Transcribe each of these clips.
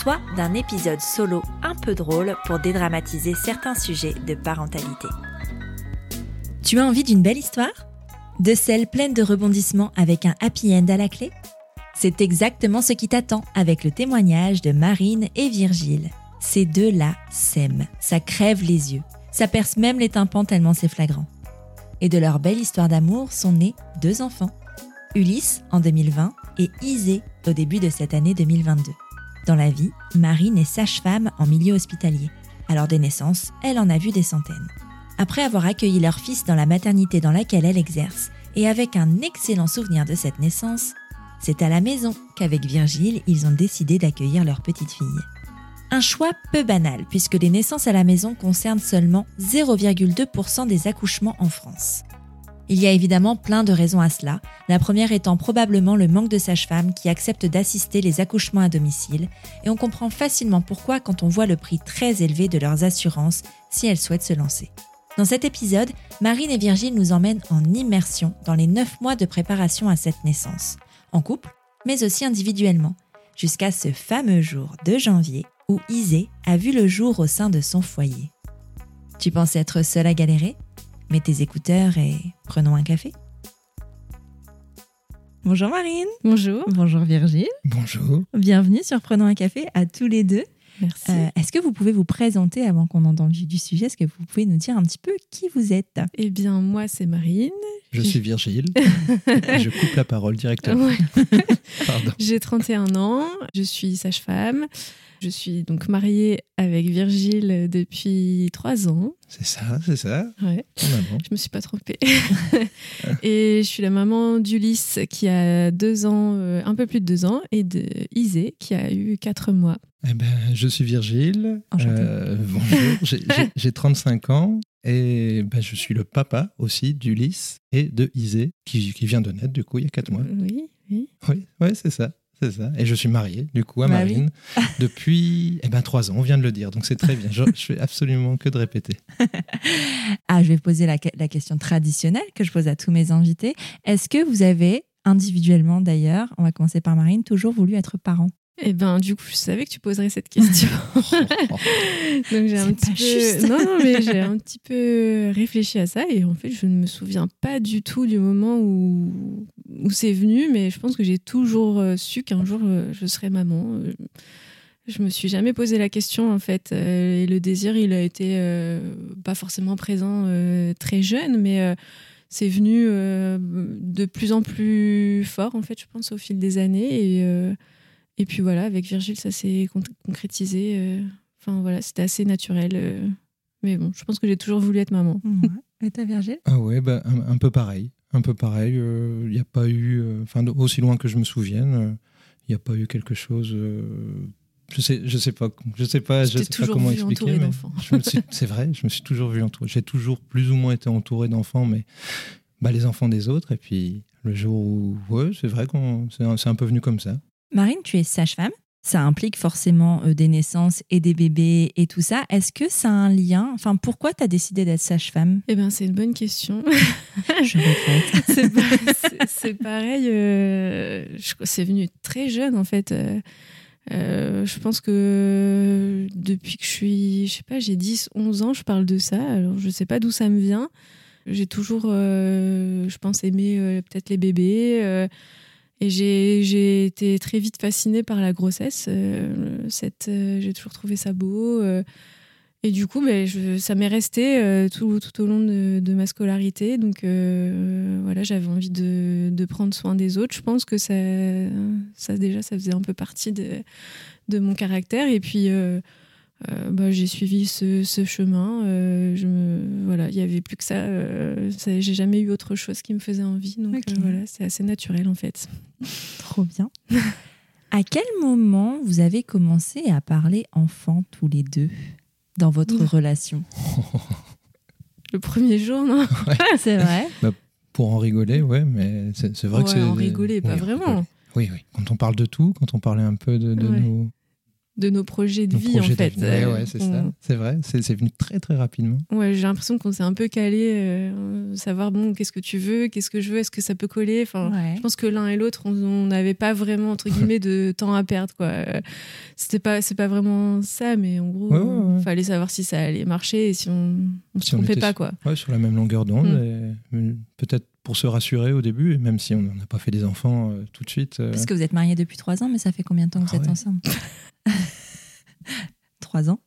soit d'un épisode solo un peu drôle pour dédramatiser certains sujets de parentalité. Tu as envie d'une belle histoire? De celle pleine de rebondissements avec un happy end à la clé? C'est exactement ce qui t'attend avec le témoignage de Marine et Virgile. Ces deux-là s'aiment, ça crève les yeux, ça perce même les tympans tellement c'est flagrant. Et de leur belle histoire d'amour sont nés deux enfants. Ulysse en 2020 et Isée au début de cette année 2022. Dans la vie, Marine est sage-femme en milieu hospitalier. Alors des naissances, elle en a vu des centaines. Après avoir accueilli leur fils dans la maternité dans laquelle elle exerce, et avec un excellent souvenir de cette naissance, c'est à la maison qu'avec Virgile, ils ont décidé d'accueillir leur petite fille. Un choix peu banal puisque les naissances à la maison concernent seulement 0,2% des accouchements en France. Il y a évidemment plein de raisons à cela, la première étant probablement le manque de sages-femmes qui acceptent d'assister les accouchements à domicile, et on comprend facilement pourquoi quand on voit le prix très élevé de leurs assurances si elles souhaitent se lancer. Dans cet épisode, Marine et Virgile nous emmènent en immersion dans les 9 mois de préparation à cette naissance, en couple, mais aussi individuellement, jusqu'à ce fameux jour de janvier où Isée a vu le jour au sein de son foyer. Tu penses être seule à galérer? Mets tes écouteurs et prenons un café. Bonjour Marine. Bonjour. Bonjour Virgile. Bonjour. Bienvenue sur Prenons un café à tous les deux. Merci. Euh, Est-ce que vous pouvez vous présenter avant qu'on entende le vif du sujet? Est-ce que vous pouvez nous dire un petit peu qui vous êtes? Eh bien, moi, c'est Marine. Je suis Virgile. je coupe la parole directement. Ouais. Pardon. J'ai 31 ans. Je suis sage-femme. Je suis donc mariée avec Virgile depuis 3 ans. C'est ça, c'est ça. Ouais. En avant. Je me suis pas trompée. et je suis la maman d'Ulysse qui a 2 ans, euh, un peu plus de 2 ans, et de Isée qui a eu 4 mois. Eh ben, je suis Virgile. Euh, bonjour. J'ai- j'ai- J'ai 35 ans et ben, je suis le papa aussi d'Ulysse et de Isée qui, qui vient de naître du coup il y a 4 mois. Oui, oui. Oui, ouais, c'est ça. C'est ça. Et je suis marié, du coup, à Bah oui. Marine depuis eh ben, 3 ans, on vient de le dire, donc c'est très bien. Je, je fais absolument que de répéter. Ah, je vais poser la, la question traditionnelle que je pose à tous mes invités. Est-ce que vous avez, individuellement d'ailleurs, on va commencer par Marine, toujours voulu être parent? Eh ben, du coup, je savais que tu poserais cette question. Donc j'ai un petit peu juste. non non mais j'ai un petit peu réfléchi à ça et en fait je ne me souviens pas du tout du moment où où c'est venu mais je pense que j'ai toujours euh, su qu'un jour euh, je serais maman. Euh, Je me suis jamais posé la question en fait et le désir il a été euh, pas forcément présent euh, très jeune mais euh, c'est venu de plus en plus fort en fait je pense au fil des années et et puis voilà avec Virgile ça s'est con- concrétisé euh, Enfin voilà, c'était assez naturel. euh, Mais bon, je pense que j'ai toujours voulu être maman. Et toi, Virgile? Ah ouais, bah, un, un peu pareil. Un peu pareil. Il n'y a pas eu, euh, enfin, aussi loin que je me souvienne, il n'y a pas eu quelque chose. euh, je sais, je sais pas, je sais pas, Je je t'ai sais pas toujours comment expliquer. C'est vrai, je me suis toujours vu entouré. J'ai toujours plus ou moins été entouré d'enfants, mais bah, les enfants des autres. Et puis le jour où, ouais, c'est vrai qu'on, c'est un, c'est un peu venu comme ça. Marine, tu es sage-femme. Ça implique forcément euh, des naissances et des bébés et tout ça. Est-ce que ça a un lien? Enfin, pourquoi tu as décidé d'être sage-femme? Eh ben, c'est une bonne question. Je regrette. c'est pareil. euh, c'est venu très jeune en fait. Euh, je pense que depuis que je suis, je sais pas, j'ai 10, 11 ans, je parle de ça. Alors je sais pas d'où ça me vient. J'ai toujours, euh, je pense, aimé peut-être les bébés. Et j'ai été très vite fascinée par la grossesse. euh, euh, j'ai toujours trouvé ça beau. euh, et du coup, je- ça m'est resté tout, tout au long de, de ma scolarité. Donc voilà, j'avais envie de, de prendre soin des autres. Je pense que ça, ça déjà, ça faisait un peu partie de, de mon caractère. Et puis, euh, bah, j'ai suivi ce, ce chemin. Euh, je me, voilà, il y avait plus que ça. euh, ça- j'ai jamais eu autre chose qui me faisait envie. Donc euh, voilà, c'est assez naturel en fait. Trop bien. À quel moment vous avez commencé à parler enfant tous les deux dans votre relation? Le premier jour, non? C'est vrai Pour en rigoler, ouais, mais c'est vrai que c'est. en rigoler, pas oui, vraiment. rigoler. Oui, oui. Quand on parle de tout, quand on parlait un peu de, de Ouais. nos, De nos projets de nos vie, en fait. d'avenir. Euh, Ouais, ouais, c'est on- ça. C'est vrai, c'est c'est venu très très rapidement. Ouais, j'ai l'impression qu'on s'est un peu calé, euh, savoir bon, qu'est-ce que tu veux, qu'est-ce que je veux, est-ce que ça peut coller? Enfin, Ouais. je pense que l'un et l'autre, on n'avait pas vraiment entre guillemets de temps à perdre, quoi. C'était pas, c'est pas vraiment ça, mais en gros, Ouais, ouais, ouais. fallait savoir si ça allait marcher et si on, se Si on trompait pas, sur- quoi. Ouais, sur la même longueur d'onde. Mm. et, euh, Peut-être pour se rassurer au début, même si on n'a pas fait des enfants euh, tout de suite. euh, Parce que vous êtes mariés depuis trois ans, mais ça fait combien de temps que vous Ah êtes ouais. ensemble? Trois ans.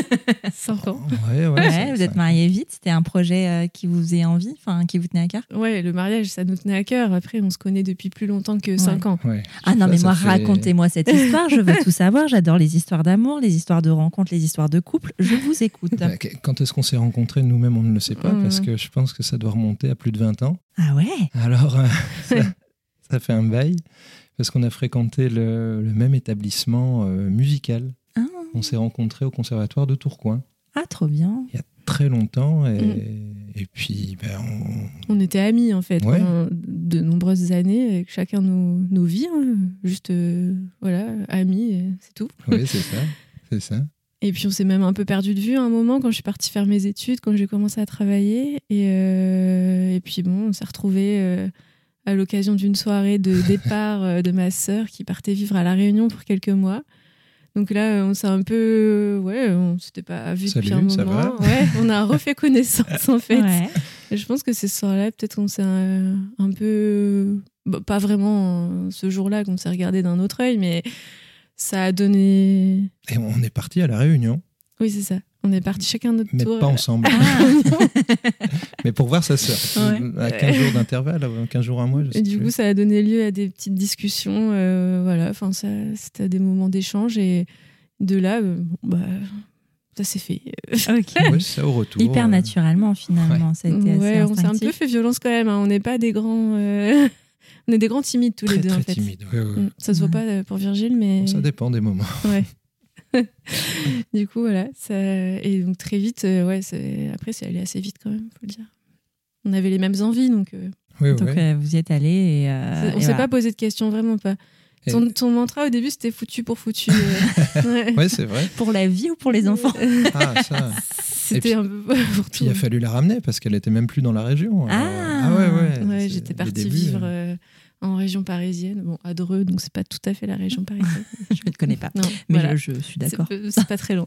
Cinq ans. Ouais, ouais. Vous êtes mariés vite. C'était un projet euh, qui vous faisait envie, enfin qui vous tenait à cœur? Ouais, le mariage, ça nous tenait à cœur. Après, on se connaît depuis plus longtemps que cinq ans. Ouais. Ah non, mais moi, fait- racontez-moi cette histoire. Je veux tout savoir. J'adore les histoires d'amour, les histoires de rencontres, les histoires de couple. Je vous écoute. Bah, Quand est-ce qu'on s'est rencontrés Nous-mêmes, on ne le sait pas, parce que je pense que ça doit remonter à plus de 20 ans. Ah ouais? Alors, euh, ça, ça fait un bail, parce qu'on a fréquenté le, le même établissement euh, musical. Ah. On s'est rencontrés au conservatoire de Tourcoing, Ah, trop bien. il y a très longtemps, et, Mm. et puis ben, on, On était amis, en fait, Ouais. pendant de nombreuses années, avec chacun nos, nos vies. hein. Juste, euh, voilà, amis, c'est tout. oui, c'est ça, c'est ça. Et puis on s'est même un peu perdu de vue à un moment quand je suis partie faire mes études, quand j'ai commencé à travailler. Et, euh, et puis bon, on s'est retrouvés euh, à l'occasion d'une soirée de départ euh, de ma sœur qui partait vivre à La Réunion pour quelques mois. Donc là, on s'est un peu. Ouais, on s'était pas vu Salut, depuis un moment. ouais, on a refait connaissance en fait. Ouais. Et je pense que ce soir-là, peut-être qu'on s'est un, un peu. bah, pas vraiment euh, ce jour-là qu'on s'est regardé d'un autre œil, mais ça a donné. Et on est parti à la Réunion, Oui, c'est ça. On est parti chacun de notre mais tour. pas ensemble, Ah, mais pour voir sa sœur, Ouais. à 15 jours d'intervalle, à 15 jours, un mois, je sais Et du coup, ça a donné lieu à des petites discussions. euh, voilà, enfin, ça- c'était des moments d'échange. Et de là, euh, bah, ça s'est fait. ok. Ouais, ça au retour. Hyper euh, naturellement, finalement. Ça a été Ouais, assez on s'est un peu fait violence quand même. hein. On n'est pas des grands. euh, on est des grands timides tous très, les deux, très en fait. timide. ouais, ouais. Mm. Ça se voit Ouais. pas pour Virgile, mais. Ça dépend des moments. Ouais. du coup, voilà. Ça... Et donc, très vite, euh, ouais, c'est- après, c'est allé assez vite quand même, faut le dire. On avait les mêmes envies, donc euh, Oui, Donc, oui. euh, vous y êtes allé et. euh, on et s'est voilà. pas posé de questions, vraiment pas. Et- Ton, ton mantra au début, c'était foutu pour foutu. euh, ouais. Ouais, c'est vrai. Pour la vie ou pour les enfants Ah, ça. C'était puis- un peu pour tout. il a fallu la ramener parce qu'elle était même plus dans la région. Ah. Euh, ouais, ouais. J'étais partie débuts, vivre euh, en région parisienne, bon, à Dreux, donc c'est pas tout à fait la région parisienne. Je ne connais pas. Non, Mais voilà. je, je suis d'accord. c'est pas très long.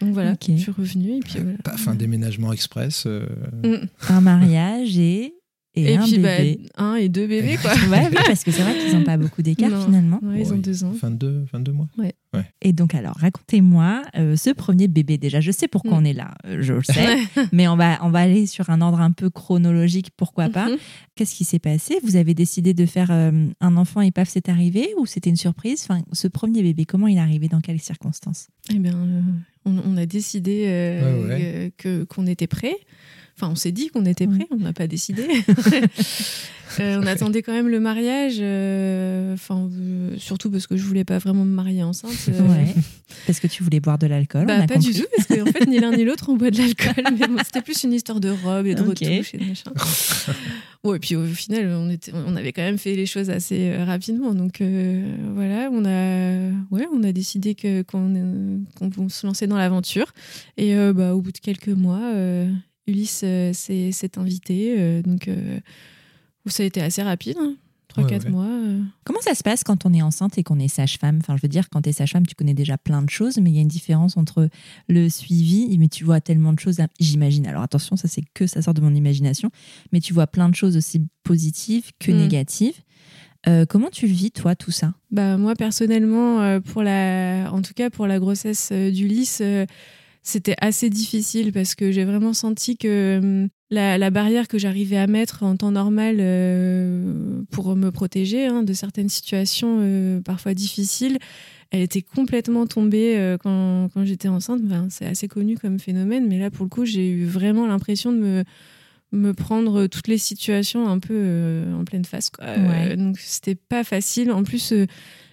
Donc voilà, je suis revenue et puis voilà. Paf, un déménagement express. euh, Mm. Un mariage et, et, Et, un puis bah, bébé. un et deux bébés quoi. Ouais, oui, parce que c'est vrai qu'ils n'ont pas beaucoup d'écart finalement. Ouais, ils ont ouais, deux ans. 22, 22 mois. Et donc alors, racontez-moi euh, ce premier bébé déjà. Je sais pourquoi Mm. on est là, euh, je le sais, mais on va, on va aller sur un ordre un peu chronologique, pourquoi pas. Mhm. Qu'est-ce qui s'est passé? Vous avez décidé de faire euh, un enfant et paf, c'est arrivé ou c'était une surprise? Enfin, Ce premier bébé, comment il est arrivé? Dans quelles circonstances? Eh bien, euh, on, on a décidé euh, Ouais, ouais. euh, que qu'on était prêt. Enfin, on s'est dit qu'on était prêt, on n'a pas décidé. Euh, on attendait quand même le mariage, euh, enfin, euh, surtout parce que je voulais pas vraiment me marier enceinte. Ouais. Parce que tu voulais boire de l'alcool, Bah, on a pas compris. du tout, parce qu'en fait, ni l'un ni l'autre, on boit de l'alcool. Mais bon, c'était plus une histoire de robe et de Ok. retouches et de machin. Ouais, et puis au final, on, était, on avait quand même fait les choses assez rapidement. Donc euh, voilà, on a, ouais, on a décidé que, qu'on, qu'on vont se lancer dans l'aventure. Et euh, bah, au bout de quelques mois, euh, Ulysse euh, s'est, s'est invité. euh, donc euh, ça a été assez rapide, hein, 3-4 Ouais, ouais. mois. euh. Comment ça se passe quand on est enceinte et qu'on est sage-femme? Enfin, je veux dire, quand tu es sage-femme, tu connais déjà plein de choses, mais il y a une différence entre le suivi, mais tu vois tellement de choses, j'imagine. Alors attention, ça c'est que ça sort de mon imagination, mais tu vois plein de choses aussi positives que Mm. négatives. Euh, comment tu le vis, toi, tout ça? Bah moi personnellement, euh, pour la, en tout cas pour la grossesse euh, d'Ulysse, euh, c'était assez difficile parce que j'ai vraiment senti que hum, la, la barrière que j'arrivais à mettre en temps normal euh, pour me protéger hein, de certaines situations euh, parfois difficiles, elle était complètement tombée euh, quand, quand j'étais enceinte. Enfin, c'est assez connu comme phénomène, mais là pour le coup j'ai eu vraiment l'impression de me me prendre toutes les situations un peu en pleine face. Quoi. Ouais. Donc c'était pas facile. En plus,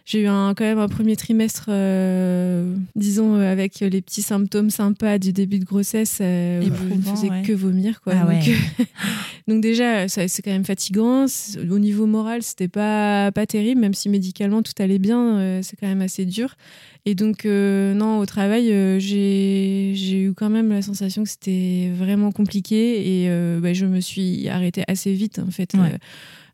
j'ai eu un, quand même un premier trimestre, euh, disons, euh, avec les petits symptômes sympas du début de grossesse, euh, où je ne faisais ouais. que vomir. Quoi. Ah donc, donc déjà, c'est quand même fatigant. Au niveau moral, c'était pas, pas terrible, même si médicalement tout allait bien, euh, c'est quand même assez dur. Et donc, non, au travail, j'ai eu quand même la sensation que c'était vraiment compliqué et bah, je me suis arrêtée assez vite, en fait. Ouais.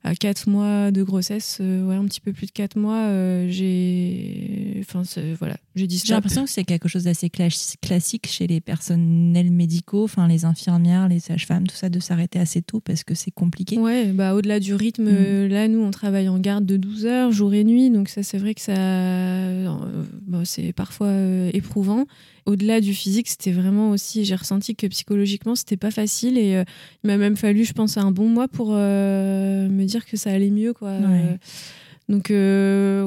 À quatre mois de grossesse, euh, ouais, un petit peu plus de quatre mois, euh, j'ai. Enfin, voilà, j'ai dit J'ai l'impression que c'est quelque chose d'assez cla- classique chez les personnels médicaux, enfin les infirmières, les sages-femmes, tout ça, de s'arrêter assez tôt parce que c'est compliqué. Ouais, bah au-delà du rythme, Mm. euh, là nous on travaille en garde de 12 heures, jour et nuit, donc ça c'est vrai que ça, bah, c'est parfois éprouvant. Au-delà du physique, c'était vraiment aussi, j'ai ressenti que psychologiquement c'était pas facile et euh, il m'a même fallu, je pense, un bon mois pour euh, me dire que ça allait mieux, quoi. Ouais. Euh, donc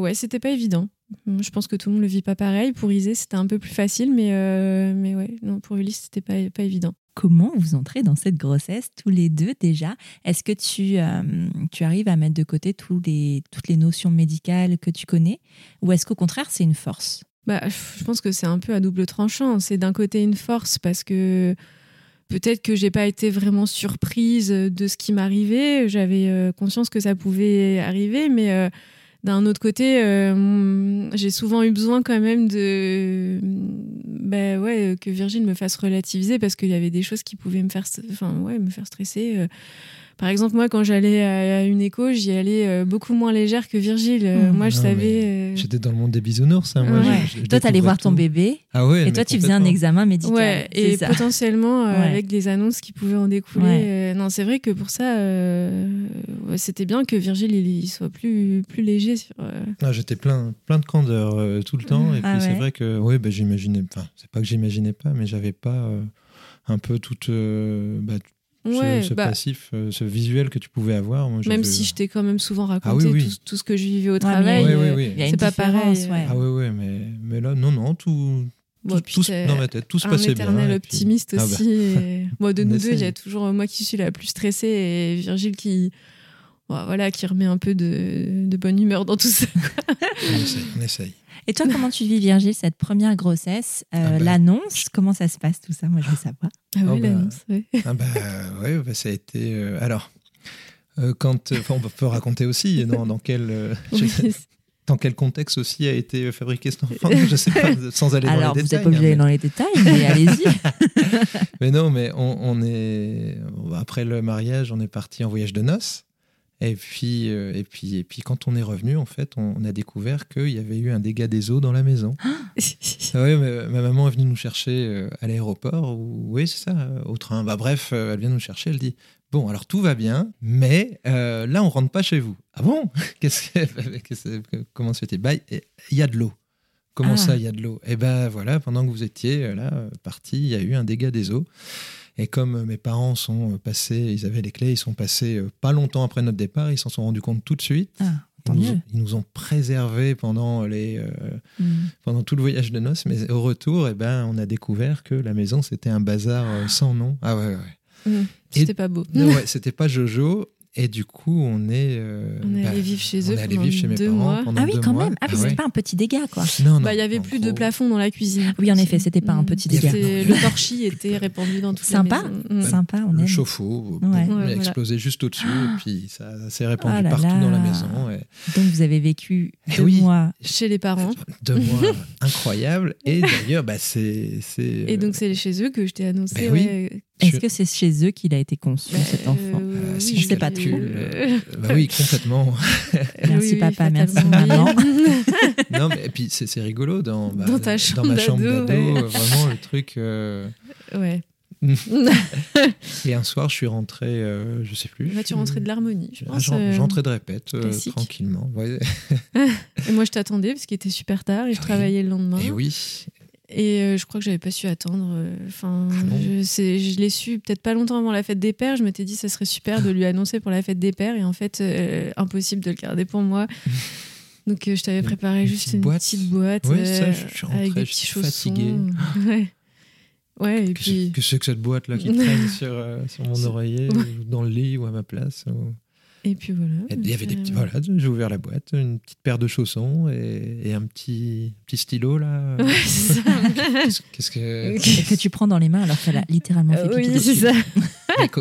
ouais, c'était pas évident. Je pense que tout le monde le vit pas pareil. Pour Isée, c'était un peu plus facile, mais mais ouais, non, pour Ulysse, c'était pas pas évident. Comment vous entrez dans cette grossesse tous les deux déjà? Est-ce que tu, euh, tu arrives à mettre de côté tous les, toutes les notions médicales que tu connais? Ou est-ce qu'au contraire c'est une force? Bah, je pense que c'est un peu à double tranchant. C'est d'un côté une force parce que peut-être que j'ai pas été vraiment surprise de ce qui m'arrivait. J'avais euh, conscience que ça pouvait arriver, mais euh, d'un autre côté, euh, mm, j'ai souvent eu besoin quand même de, bah ouais, que Virgile me fasse relativiser parce qu'il y avait des choses qui pouvaient me faire, enfin ouais, me faire stresser. Par exemple, moi, quand j'allais à une écho, j'y allais euh, beaucoup moins légère que Virgile. Euh, Mmh. moi, je Non, savais. euh, J'étais dans le monde des bisounours. hein, moi, Ouais. je- je- je Toi, t'allais voir ton bébé Ah ouais, et toi, tu faisais un examen médical. Ouais, c'est et ça. potentiellement euh, Ouais. avec les annonces qui pouvaient en découler. Ouais. euh, non, c'est vrai que pour ça, euh, ouais, c'était bien que Virgile il, il soit plus, plus léger. Sur, euh, Ah, J'étais plein, plein de candeur euh, tout le temps. Et puis Ah c'est ouais. vrai que ouais, bah, j'imaginais, enfin, c'est pas que j'imaginais pas, mais j'avais pas euh, un peu toute euh, bah, Ouais, ce, bah, passif, euh, ce visuel que tu pouvais avoir. Moi, même si je t'ai quand même souvent raconté Ah oui, oui. Tout, tout ce que je vivais au Ouais, travail. Euh, oui, oui. Il y a une C'est pas pareil, différence, ouais. Ah ouais, ouais, mais, mais là, non, non, tout, tout, dans ma tête, tout se un passait bien. éternel et puis- optimiste Ah bah, aussi. et- Bon, de nous deux, il y a toujours moi qui suis la plus stressée et Virgile qui, voilà, qui remet un peu de, de bonne humeur dans tout ça. on essaye, on essaye. Et toi, comment tu vis, Virgile, cette première grossesse euh, Ah bah, L'annonce, comment ça se passe tout ça? Moi, je veux savoir. Ah Oh, oui, bah. l'annonce, ouais. Ah bah ouais, bah, ça a été. euh, alors, euh, quand, on peut raconter aussi dans, dans quel. euh, Oui, dans quel contexte aussi a été fabriqué cet enfant? Je sais pas, sans aller Alors, dans les vous détails. n'êtes pas obligé hein, d'aller dans les détails, mais allez-y. Mais non, mais on, on est après le mariage, on est parti en voyage de noces. Et puis, euh, et puis, et puis, quand on est revenu, en fait, on, on a découvert qu'il y avait eu un dégât des eaux dans la maison. Ah oui, ma, ma maman est venue nous chercher euh, à l'aéroport, ou oui, c'est ça, euh, au train. Bah bref, elle vient nous chercher, elle dit bon, alors tout va bien, mais euh, là, on rentre pas chez vous. Ah bon? Qu'est-ce que, que- comment c'était Bah, il y a de l'eau. Comment Ah. ça, il y a de l'eau? Eh ben voilà, pendant que vous étiez là, partis, il y a eu un dégât des eaux. Et comme euh, mes parents sont euh, passés, ils avaient les clés, ils sont passés euh, pas longtemps après notre départ, ils s'en sont rendus compte tout de suite. Ah, Ils nous, ont, ils nous ont préservés pendant, les, euh, Mm. pendant tout le voyage de noces, mais au retour, eh ben, on a découvert que la maison, c'était un bazar sans nom. Ah ouais, ouais. Mm. C'était pas beau. Non, ouais, c'était pas Jojo. Et du coup, on est. euh, On est bah, allé vivre chez on eux est allé pendant vivre chez mes deux parents mois. pendant Ah oui, deux quand mois. même. Ah oui, ouais. c'est pas un petit dégât, quoi. Non, non. Bah, il y avait en plus de plafond dans la cuisine. Oui, en effet, c'était pas un Mm. petit dégât. Le torchis était répandu dans toute Sympa. la maison. Mm. Sympa, on Le aime. chauffe-eau Ouais. a voilà. explosé juste au-dessus et puis ça s'est répandu Ah là partout là. dans la maison. et Donc, vous avez vécu Eh deux oui. mois. Chez les parents. Deux mois incroyables. Et d'ailleurs, bah, c'est. c'est, Et donc, euh, c'est chez eux que je t'ai annoncé. Est-ce je- que c'est chez eux qu'il a été conçu, bah, cet enfant euh, euh, si je je sais pas trop. euh, bah oui, complètement. Merci, Oui, papa, merci, maman. non, mais et puis c'est c'est rigolo dans, bah, Dans ta dans chambre ma chambre d'ado, ouais. vraiment le truc. euh, ouais. Et un soir, je suis rentré, euh, je sais plus. Vas-tu je- rentrer de l'harmonie, je Ah, pense. euh, J'entrais de répète euh, tranquillement. Ouais. Et moi, je t'attendais parce qu'il était super tard et je Oui. travaillais le lendemain. Et oui, Et euh, je crois que j'avais pas su attendre. euh, Enfin, Ah je, je l'ai su peut-être pas longtemps avant la fête des pères. Je m'étais dit ça serait super de lui annoncer pour la fête des pères et en fait euh, impossible de le garder pour moi. Donc euh, je t'avais préparé Une juste petite une boîte. petite boîte ça, euh, je suis rentré, avec des petits chaussons. fatigué. Ouais. Ouais, et Que puis. c'est que, que cette boîte-là qui traîne sur, sur mon oreiller, ou dans le lit ou à ma place ou- Et puis voilà. Il y avait des Euh, petits. Voilà, j'ai ouvert la boîte, une petite paire de chaussons et, et un petit, petit stylo là. Ouais, c'est ça. Qu'est-ce que. Que tu prends dans les mains alors qu'elle a littéralement fait Euh, pipi oui, dessus. c'est ça.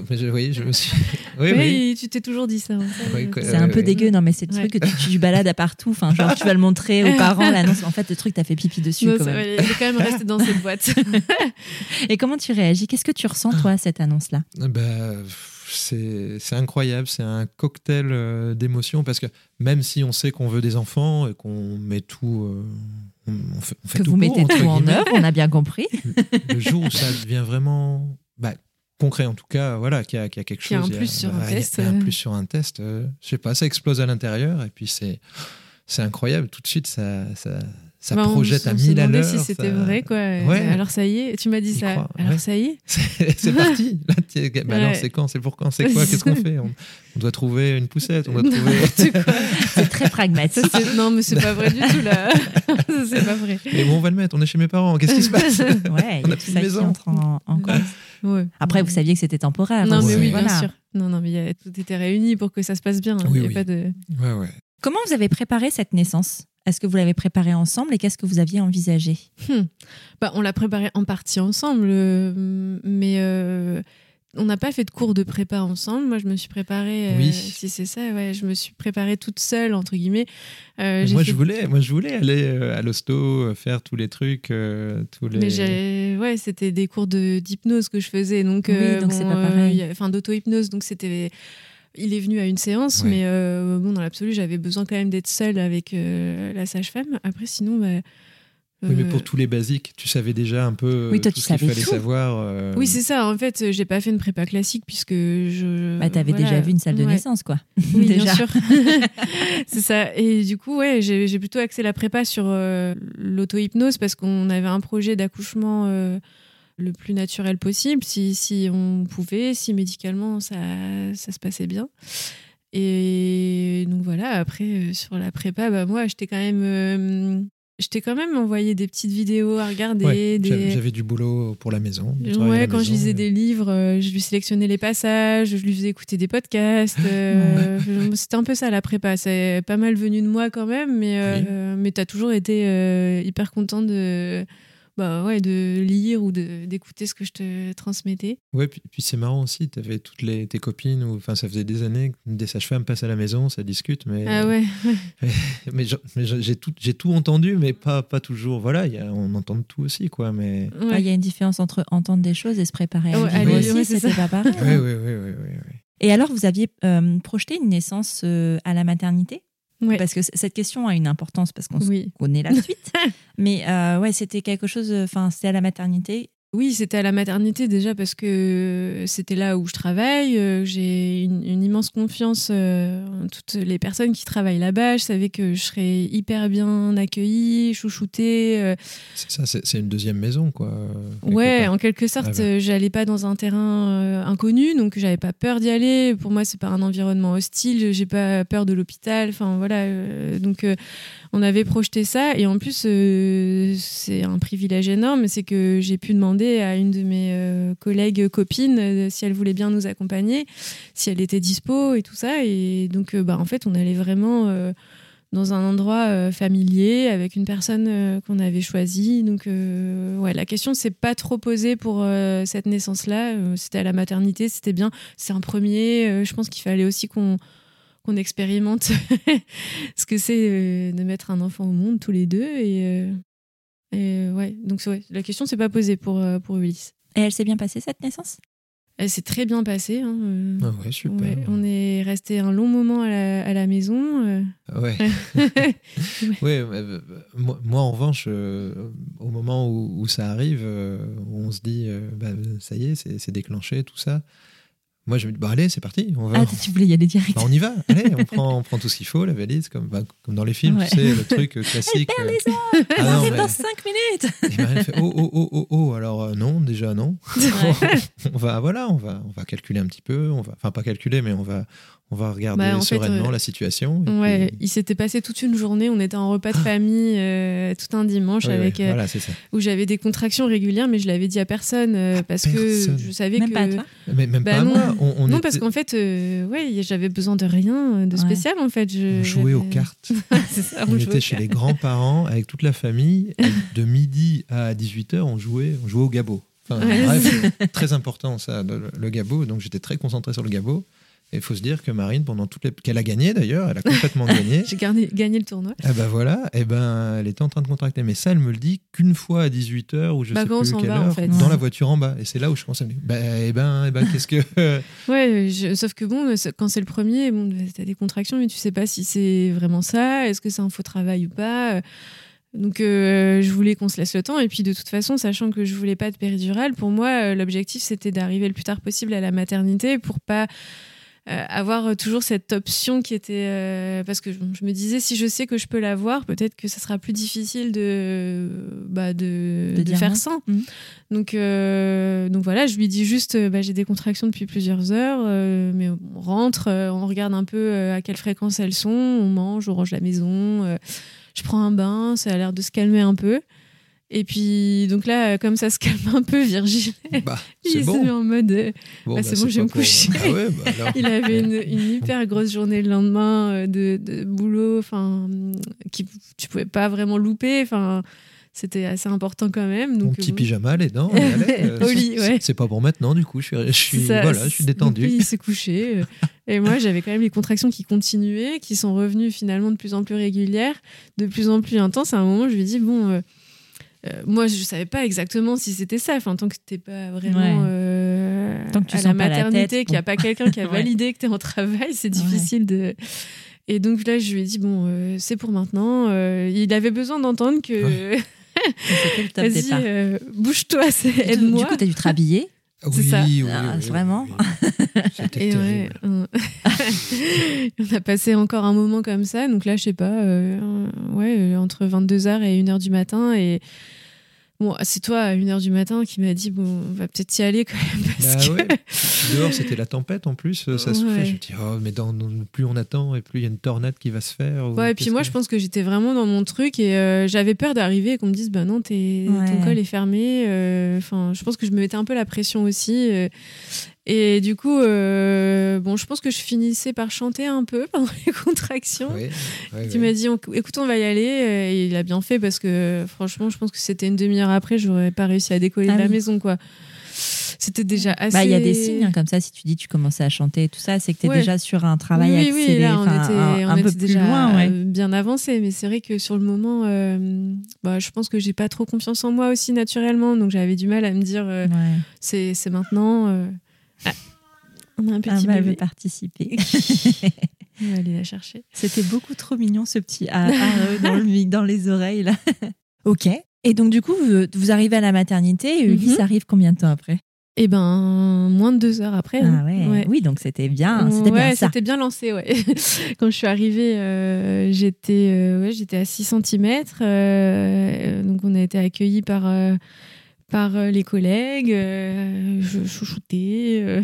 Mais je, oui, je me suis. Oui, Oui, oui. tu t'es toujours dit ça. en fait. Oui, C'est un peu Euh, dégueu, non mais c'est le Ouais. truc que tu, tu balades à partout. Enfin, genre tu vas le montrer aux parents l'annonce. En fait, le truc t'as fait pipi dessus. Non, quand même. vrai, il est quand même resté dans cette boîte. Et comment tu réagis? Qu'est-ce que tu ressens toi à cette annonce-là? Bah, c'est incroyable, c'est un cocktail euh, d'émotions parce que même si on sait qu'on veut des enfants et qu'on met tout, euh, on, on fait, on fait Que tout vous mettez tout en œuvre, on a bien compris. le jour où ça devient vraiment bah, concret en tout cas, voilà, qu'il y, y a quelque Qu'il y a chose, un il plus sur un bah, il test, il un euh. plus sur un test, euh, je sais pas, ça explose à l'intérieur et puis c'est c'est incroyable, tout de suite ça ça, ça Bah, on projette s- à on mille à l'heure. si c'était ça- vrai, quoi. Ouais. Alors ça y est, tu m'as dit ça. crois, Alors ouais. ça y est. C'est parti. Là, bah alors, c'est quand C'est pour quand C'est quoi Qu'est-ce qu'on fait on, on doit trouver une poussette. On doit trouver. C'est très pragmatique. Non, mais c'est pas vrai du tout, là. Ça, c'est pas vrai. Mais bon, on va le mettre. On est chez mes parents. Qu'est-ce qui se passe Ouais, il On y a a plus de maison. en, en compte. Ouais. Après, vous saviez que c'était temporaire. Non, mais oui, voilà. bien sûr. Non, non, mais tout était réuni pour que ça se passe bien. hein. Comment vous avez préparé cette naissance? Est-ce que vous l'avez préparée ensemble et qu'est-ce que vous aviez envisagé Hmm. Bah, on l'a préparé en partie ensemble, euh, mais euh, on n'a pas fait de cours de prépa ensemble. Moi, je me suis préparée, euh, Oui. si c'est ça, ouais, je me suis préparée toute seule, entre guillemets. Euh, Moi, fait- je voulais, moi, je voulais aller euh, à l'hosto, faire tous les trucs, euh, tous les. Mais ouais, c'était des cours de d'hypnose que je faisais, donc Oui, euh, donc c'est pas pareil. enfin d'auto-hypnose, donc c'était. Il est venu à une séance, Ouais. mais euh, bon, dans l'absolu, j'avais besoin quand même d'être seule avec euh, la sage-femme. Après, sinon, bah, Oui, mais euh, pour tous les basiques, tu savais déjà un peu euh, Oui, toi, tout tu ce qu'il savais fallait tout. savoir. euh, Oui, c'est ça. En fait, j'ai pas fait une prépa classique puisque je. bah, T'avais voilà. déjà vu une salle de Ouais. naissance, quoi. Oui, déjà. bien sûr. c'est ça. Et du coup, ouais, j'ai j'ai plutôt axé la prépa sur euh, l'auto-hypnose parce qu'on avait un projet d'accouchement euh, le plus naturel possible, si, si on pouvait, si médicalement ça, ça se passait bien. Et donc voilà, après, euh, sur la prépa, bah, moi, j'étais quand même. euh, je t'ai quand même envoyé des petites vidéos à regarder. Ouais, des... j'avais du boulot pour la maison. Ouais, la quand je lisais et- des livres, euh, je lui sélectionnais les passages, je lui faisais écouter des podcasts. euh, C'était un peu ça la prépa. C'est pas mal venu de moi quand même, mais, euh, mais t'as toujours été euh, hyper content de, bah, ouais, de lire ou de- d'écouter ce que je te transmettais. Ouais, puis, puis c'est marrant aussi, tu avais toutes les, tes copines, ou, enfin ça faisait des années que des sages-femmes passent à la maison, ça discute, mais, Ah ouais, mais mais j'ai tout, j'ai tout entendu, mais pas, pas toujours. Voilà, il y a, on entend tout aussi, quoi. Mais... ouais. Ah, Il y a une différence entre entendre des choses et se préparer à Ouais, vivre aussi, c'était pas pareil. Oui, oui, oui, oui, oui, oui. Et alors, vous aviez euh, projeté une naissance euh, à la maternité? Ouais. Parce que cette question a une importance parce qu'on Oui. connaît la suite. Mais euh, ouais, c'était quelque chose, enfin, c'était à la maternité. Oui, c'était à la maternité déjà parce que c'était là où je travaille. Euh, J'ai une, une immense confiance euh, en toutes les personnes qui travaillent là-bas. Je savais que je serais hyper bien accueillie, chouchoutée. euh, C'est ça, c'est une deuxième maison, quoi. Ouais, part. en quelque sorte, Ah bah. j'allais pas dans un terrain inconnu, donc j'avais pas peur d'y aller. Pour moi, c'est pas un environnement hostile. J'ai pas peur de l'hôpital. Enfin voilà, donc on avait projeté ça. Et en plus, euh, c'est un privilège énorme, c'est que j'ai pu demander à une de mes euh, collègues copines euh, si elle voulait bien nous accompagner, si elle était dispo et tout ça. Et donc, bah en fait, on allait vraiment. dans un endroit familier avec une personne qu'on avait choisie. Donc, ouais, la question s'est pas trop posée pour cette naissance-là. Euh, c'était à la maternité, c'était bien. C'est un premier. Je pense qu'il fallait aussi qu'on qu'on expérimente ce que c'est euh, de mettre un enfant au monde tous les deux. Et, euh, et, euh, ouais, donc ouais, la question s'est pas posée pour, pour Ulysse. Et elle s'est bien passée cette naissance? Elle s'est très bien passée. hein, Ah ouais, super. ouais, on est resté un long moment à la, à la maison. euh. Ouais. Ouais, moi, moi, en revanche, euh, au moment où, où ça arrive, euh, où on se dit, euh, bah, ça y est, c'est c'est déclenché, tout ça. Moi, je me dis, bah allez, c'est parti. On va. Ah, tu voulais y aller direct. Bah, on y va, allez, on prend, on prend tout ce qu'il faut, la valise, comme, bah, comme dans les films, Ouais. tu sais, le truc euh, classique. perd euh. les os Ah non, mais- dans 5 minutes Et Marianne fait oh oh oh oh oh alors euh, non déjà non on va voilà on va on va calculer un petit peu on va enfin pas calculer mais on va on va regarder Bah, fait, sereinement euh, la situation et Ouais, puis- il s'était passé toute une journée. On était en repas de famille euh, tout un dimanche Ouais, avec ouais, euh, voilà c'est ça où j'avais des contractions régulières, mais je l'avais dit à personne euh, parce personne. que je savais Même que pas à toi mais même Bah pas à non. moi on, on non était- parce qu'en fait, euh, ouais, j'avais besoin de rien de Ouais. spécial en fait. Je, on jouait aux cartes ça, on était chez les grands-parents avec toute la famille et de midi à 18h on jouait on jouait au gabot enfin, Ouais, bref très important ça le, le gabot donc j'étais très concentré sur le gabot et il faut se dire que Marine pendant toutes les qu'elle a gagné d'ailleurs elle a complètement gagné J'ai gagné, gagné le tournoi. Ah bah voilà, et ben elle était en train de contracter. Mais ça, elle me le dit qu'une fois à 18h ou je Bah, sais on plus quelle va, en heure, fait. dans Ouais. la voiture en bas. Et c'est là où je commence à me dire, bah, et ben, et ben qu'est-ce que... Ouais, je- sauf que bon, quand c'est le premier, bon, t'as des contractions, mais tu sais pas si c'est vraiment ça, est-ce que c'est un faux travail ou pas? Donc, euh, je voulais qu'on se laisse le temps. Et puis, de toute façon, sachant que je voulais pas de péridurale, pour moi, euh, l'objectif, c'était d'arriver le plus tard possible à la maternité pour pas euh, avoir toujours cette option qui était. euh, parce que je, me disais, si je sais que je peux l'avoir, peut-être que ça sera plus difficile de, bah, de, De faire non. sans. Mhm. Donc, euh, donc voilà, je lui dis juste, euh, bah, j'ai des contractions depuis plusieurs heures, euh, mais on rentre, euh, on regarde un peu euh, à quelle fréquence elles sont, on mange, on range la maison, euh, je prends un bain, ça a l'air de se calmer un peu. Et puis, donc là, euh, comme ça se calme un peu, Virgile, Bah, il s'est bon. mis en mode. euh, Bon, bah, c'est bon, je vais me pour- coucher. Ah ouais, bah il avait une, une hyper grosse journée le lendemain euh, de, de boulot, enfin, qui tu pouvais pas vraiment louper, enfin, c'était assez important quand même. Mon Donc, petit bon. pyjama, les dents, euh, ouais. C'est pas pour maintenant, du coup, je suis, je suis, ça. voilà, je suis détendu. il s'est couché. euh, Et moi, j'avais quand même les contractions qui continuaient, qui sont revenues finalement de plus en plus régulières, de plus en plus intenses. À un moment, je lui ai dit, bon, euh, euh, moi, je savais pas exactement si c'était ça. Enfin, tant que t'es pas vraiment Ouais. euh, Tant que tu à la maternité, qu'il n'y a pas quelqu'un qui a Ouais. validé que t'es en travail, c'est difficile de... Et donc là, je lui ai dit, bon, euh, c'est pour maintenant. Il avait besoin d'entendre que... Vas-y, bouge-toi, c'est- Du coup- aide-moi. Du coup, t'as dû te rhabiller. Oui, ça. oui, oui, Ah, oui, vraiment Et ouais, on a passé encore un moment comme ça. Donc là, je sais pas, euh, ouais, entre 22h et 1h du matin. Et bon, c'est toi à 1h du matin qui m'a dit, bon, on va peut-être y aller quand même. Parce Bah que... ouais. Dehors, c'était la tempête en plus, ça soufflait. Ouais. Je me dis, oh, mais dans, dans- plus on attend et plus il y a une tornade qui va se faire. ou Ouais, et puis moi, que- je pense que j'étais vraiment dans mon truc et euh, j'avais peur d'arriver et qu'on me dise, bah non, t'es- ton col est fermé. euh, Enfin, je pense que je me mettais un peu la pression aussi. euh, et du coup, euh, bon, je pense que je finissais par chanter un peu pendant les contractions. Ouais, ouais, Tu m'as dit, on- écoute, on va y aller. Et il a bien fait parce que franchement, je pense que c'était une demi-heure après, j'aurais pas réussi à décoller Ah de la oui. maison, quoi. C'était déjà assez. Bah, il y a des signes hein, comme ça. Si tu dis tu commences à chanter et tout ça, c'est que tu es Ouais. déjà sur un travail oui, accéléré, oui, là, on était, un, on un était plus déjà loin. Ouais. euh, bien avancé. Mais c'est vrai que sur le moment, euh, bah, je pense que j'ai pas trop confiance en moi aussi naturellement. Donc j'avais du mal à me dire, euh, Ouais. c'est c'est maintenant. Euh. Ah, on a un Ah, petit bah, elle veut bébé. participer. On va aller la chercher. C'était beaucoup trop mignon ce petit ah, ah, euh, dans, le, mi- dans les oreilles là. ok. Et donc du coup, vous, vous arrivez à la maternité et Ulysse Mhm. arrive combien de temps après? Et ben, moins de deux heures après. Ah hein. ouais. Ouais. Oui, donc c'était bien, c'était ouais, bien ça. c'était bien lancé, ouais. Quand je suis arrivée, euh, j'étais euh, ouais, j'étais à 6 cm. donc on a été accueillis par, euh, par euh, les collègues. euh, je chouchoutais. euh.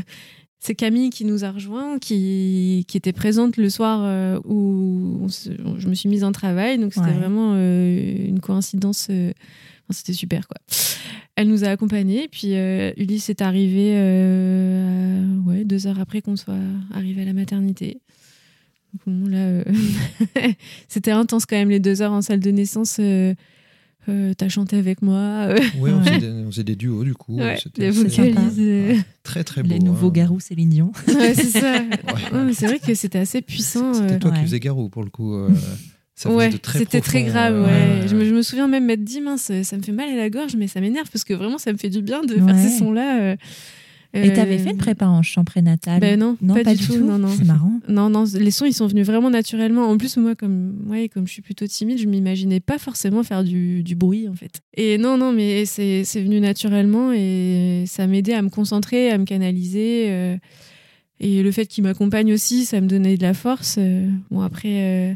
C'est Camille qui nous a rejoints, qui, qui était présente le soir où on se- je me suis mise en travail. Donc c'était Ouais. vraiment une coïncidence. enfin, c'était super, quoi. Elle nous a accompagnés, puis euh, Ulysse est arrivé euh, ouais, deux heures après qu'on soit arrivé à la maternité. Donc, bon, là, euh, c'était intense quand même les deux heures en salle de naissance. Euh, euh, T'as chanté avec moi. euh, Ouais, on Ouais. faisait des, on faisait des duos du coup. ouais, c'était sympa. vocalises. euh, très très beau. Les nouveaux hein. garous Céline Dion. ouais, c'est ça. Ouais. Ouais, mais c'est vrai que c'était assez puissant. C'était euh. toi Ouais. qui faisais Garou pour le coup. euh, Ouais, c'était très grave. euh, Ouais. Je, me, je me souviens même m'être dit, mince, ça me fait mal à la gorge, mais ça m'énerve parce que vraiment, ça me fait du bien de faire ces sons-là. Euh. Et Euh, t'avais fait une prépa en chant prénatal Ben non, pas du tout, non, non. C'est marrant. Non, non, les sons, ils sont venus vraiment naturellement. En plus, moi, comme, ouais, comme je suis plutôt timide, je m'imaginais pas forcément faire du, du bruit, en fait. Et non, non, mais c'est c'est venu naturellement et ça m'aidait à me concentrer, à me canaliser. euh, Et le fait qu'il m'accompagne aussi, ça me donnait de la force. Euh, bon, après, euh,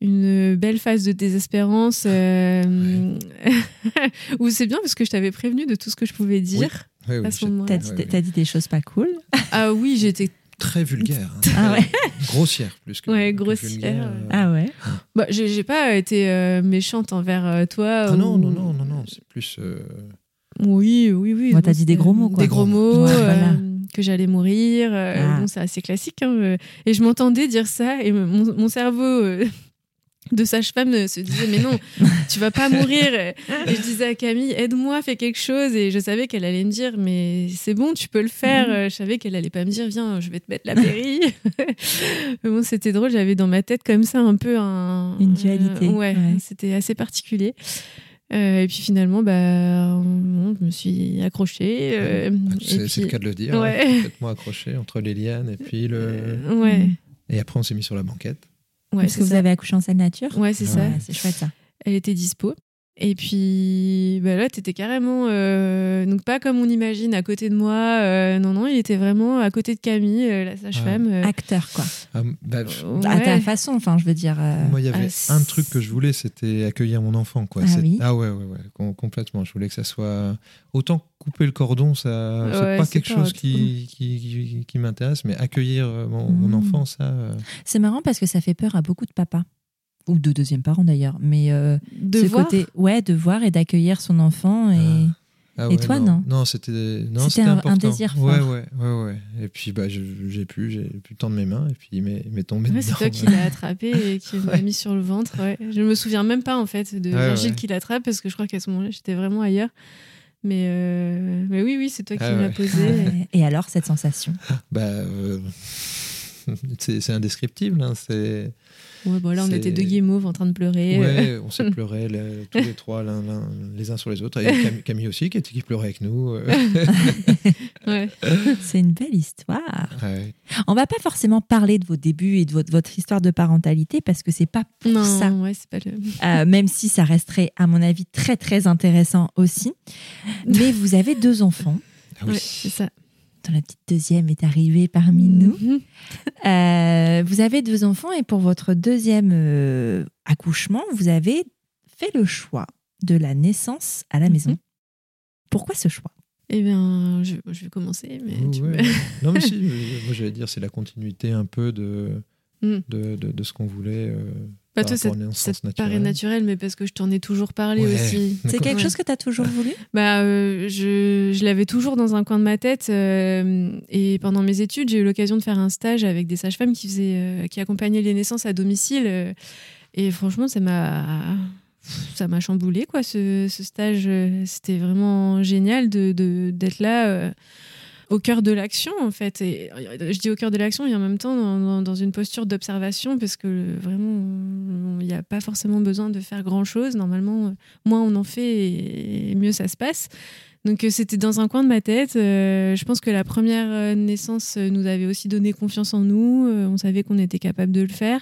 une belle phase de désespérance, euh, où c'est bien parce que je t'avais prévenu de tout ce que je pouvais dire Oui, oui, à ce moment-là. T'as dit, des choses pas cool. Ah oui, j'étais. Très vulgaire. hein. Ah ouais. Grossière plus que. Ouais, que grossière, euh. Ah ouais. Bah, j'ai j'ai pas été euh, méchante envers euh, toi. Ah non, ou- non, non, non, non, c'est plus. euh, Oui, oui, oui. Bon, t'as dit des gros mots, quoi. Des gros mots, Ouais, euh, voilà. que j'allais mourir. euh, Ah. bon, c'est assez classique. hein, euh. et je m'entendais dire ça, et mon, mon cerveau euh, de sage-femme euh, se disait Mais non, tu vas pas mourir. Et je disais à Camille Aide-moi, fais quelque chose. Et je savais qu'elle allait me dire Mais c'est bon, tu peux le faire. Mhm. Je savais qu'elle allait pas me dire Viens, je vais te mettre la. Mais bon, c'était drôle. J'avais dans ma tête comme ça un peu un. Une dualité, euh, ouais, ouais. c'était assez particulier. Euh, et puis finalement, bah, je me suis accrochée. euh, C'est et c'est le cas de le dire. Ouais. hein, complètement accroché entre les lianes et puis le. Ouais, Et après, on s'est mis sur la banquette. Ouais, Parce que vous avez accouché en salle nature Ouais, c'est ça. C'est chouette ça. Elle était dispo. Et puis bah là, t'étais carrément, euh, donc pas comme on imagine, à côté de moi. euh, non, non, il était vraiment à côté de Camille, euh, la sage-femme. euh, Acteur, quoi. Ah, bah, ouais. À ta façon, enfin, je veux dire. euh, Moi, il y avait Ah, un truc que je voulais, c'était accueillir mon enfant. Quoi. Ah C'est- oui ah ouais, ouais, ouais, com- complètement. Je voulais que ça soit. Autant couper le cordon, ça, c'est Ouais, pas quelque pas chose qui, qui, qui- qui m'intéresse, mais accueillir mon, mon Mhm. enfant, ça. euh, C'est marrant parce que ça fait peur à beaucoup de papas. Ou de deuxième parents d'ailleurs. Mais euh, de ce voir. côté, ouais, de voir et d'accueillir son enfant. Et... ah Et ouais, toi, non Non, c'était non, C'était un- un désir Ouais, fort. ouais, ouais, ouais. Et puis, bah, j'ai pu, j'ai pu tendre mes mains, et puis il m'est il m'est tombé Ouais, dedans. c'est toi qui ouais. l'as attrapé et qui m'a mis sur le ventre. Ouais. Je me souviens même pas en fait de Ouais, Virgile ouais. qui l'attrape parce que je crois qu'à ce moment-là j'étais vraiment ailleurs. Mais, euh, mais oui, oui, c'est toi qui Ah me l'as ouais. posé. Ouais. Et alors, cette sensation? Bah, euh, c'est indescriptible. Hein, c'est. Ouais, bon, là on était deux guimauves en train de pleurer. Ouais, on s'est pleuré le- tous les trois, les uns sur les autres. Et Cam- Camille aussi, qui, était- qui pleurait avec nous. euh. Ouais. C'est une belle histoire. Ouais. On va pas forcément parler de vos débuts et de votre, votre histoire de parentalité parce que c'est pas pour Non, ça. ouais, c'est pas le. Euh, même si ça resterait, à mon avis, très très intéressant aussi. Mais vous avez deux enfants. Ah oui. Ouais, c'est ça. Dont la petite deuxième est arrivée parmi nous. Mhm. Euh, vous avez deux enfants et pour votre deuxième euh, accouchement, vous avez fait le choix de la naissance à la Mhm. maison. Pourquoi ce choix? Eh bien, je, je vais commencer. Mais tu ouais. non, mais si, moi j'allais dire, c'est la continuité un peu de, Mm. de, de, de ce qu'on voulait. euh, Bah, toi, ça, te paraît naturelle. naturel, mais parce que je t'en ai toujours parlé Ouais. aussi. C'est quelque chose que tu as toujours voulu? Bah, euh, je, je l'avais toujours dans un coin de ma tête. euh, et pendant mes études, j'ai eu l'occasion de faire un stage avec des sages-femmes qui, faisaient, euh, qui accompagnaient les naissances à domicile. euh, et franchement, ça m'a. Ça m'a chamboulé, quoi, ce, ce stage. C'était vraiment génial de, de- d'être là euh, au cœur de l'action, en fait. Et euh, je dis au cœur de l'action et en même temps dans, dans- une posture d'observation, parce que vraiment, il n'y a pas forcément besoin de faire grand-chose. Normalement, euh, moins on en fait et mieux ça se passe. Donc euh, c'était dans un coin de ma tête. Je pense que la première naissance nous avait aussi donné confiance en nous. On savait qu'on était capable de le faire.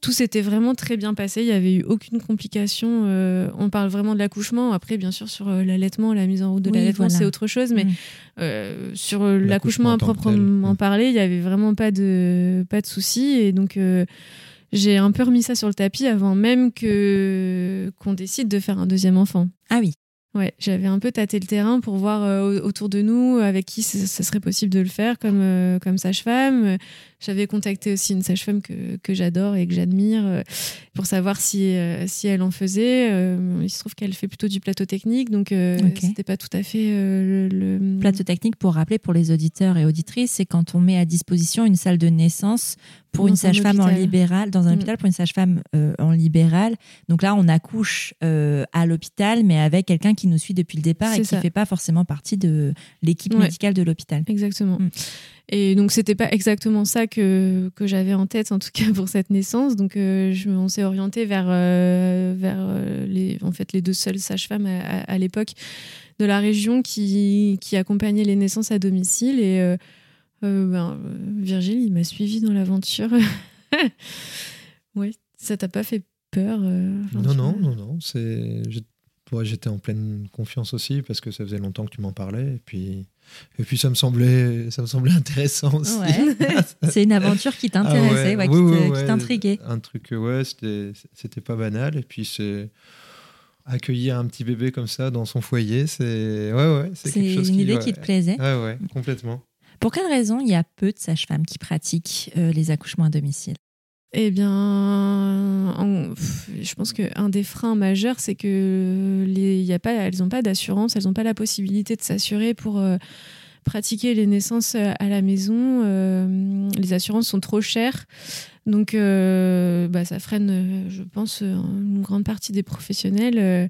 Tout s'était vraiment très bien passé. Il n'y avait eu aucune complication. Euh, on parle vraiment de l'accouchement. Après, bien sûr, sur euh, l'allaitement, la mise en route de Oui, l'allaitement, voilà. c'est autre chose. Mais euh, sur l'accouchement à proprement tel. Parler, il n'y avait vraiment pas de, pas de soucis. Et donc, euh, j'ai un peu remis ça sur le tapis avant même que qu'on décide de faire un deuxième enfant. Ah oui. Ouais, j'avais un peu tâté le terrain pour voir euh, autour de nous avec qui ce, serait possible de le faire comme, euh, comme sage-femme. J'avais contacté aussi une sage-femme que, que j'adore et que j'admire euh, pour savoir si, euh, si elle en faisait. Il se trouve qu'elle fait plutôt du plateau technique, donc euh, Ok. c'était pas tout à fait le, le- Plateau technique, pour rappeler pour les auditeurs et auditrices, c'est quand on met à disposition une salle de naissance pour Dans une un sage-femme en libéral, dans un Mm. hôpital pour une sage-femme euh, en libéral. Donc là, on accouche euh, à l'hôpital, mais avec quelqu'un qui nous suit depuis le départ et qui ça. fait pas forcément partie de l'équipe Ouais. médicale de l'hôpital. Exactement. Mm. Et donc, c'était pas exactement ça que, que j'avais en tête, en tout cas pour cette naissance. Donc, euh, je, on s'est orienté vers, vers les, en fait, les deux seules sages-femmes à, à- à l'époque de la région qui, qui accompagnaient les naissances à domicile. Et ben, euh, Virgile, il m'a suivi dans l'aventure. oui, ça t'a pas fait peur euh, Non, non, non, non. C'est toi, j'étais en pleine confiance aussi parce que ça faisait longtemps que tu m'en parlais. Et puis, et puis ça, me semblait, ça me semblait intéressant aussi. Ouais. C'est une aventure qui t'intéressait, Ah ouais, ouais, qui ouais. t'intriguait. Un truc, euh, ouais, c'était c'était pas banal. Et puis, c'est accueillir un petit bébé comme ça dans son foyer, c'est ouais, ouais, c'est quelque C'est chose une qui, idée ouais. qui te plaisait. Ouais, ouais, complètement. Pour quelle raison il y a peu de sages-femmes qui pratiquent euh, les accouchements à domicile? Eh bien, je pense qu'un des freins majeurs, c'est que les, elles n'ont pas d'assurance, elles n'ont pas la possibilité de s'assurer pour euh, pratiquer les naissances euh, à la maison. Les assurances sont trop chères. Donc, bah, ça freine, je pense, une grande partie des professionnels.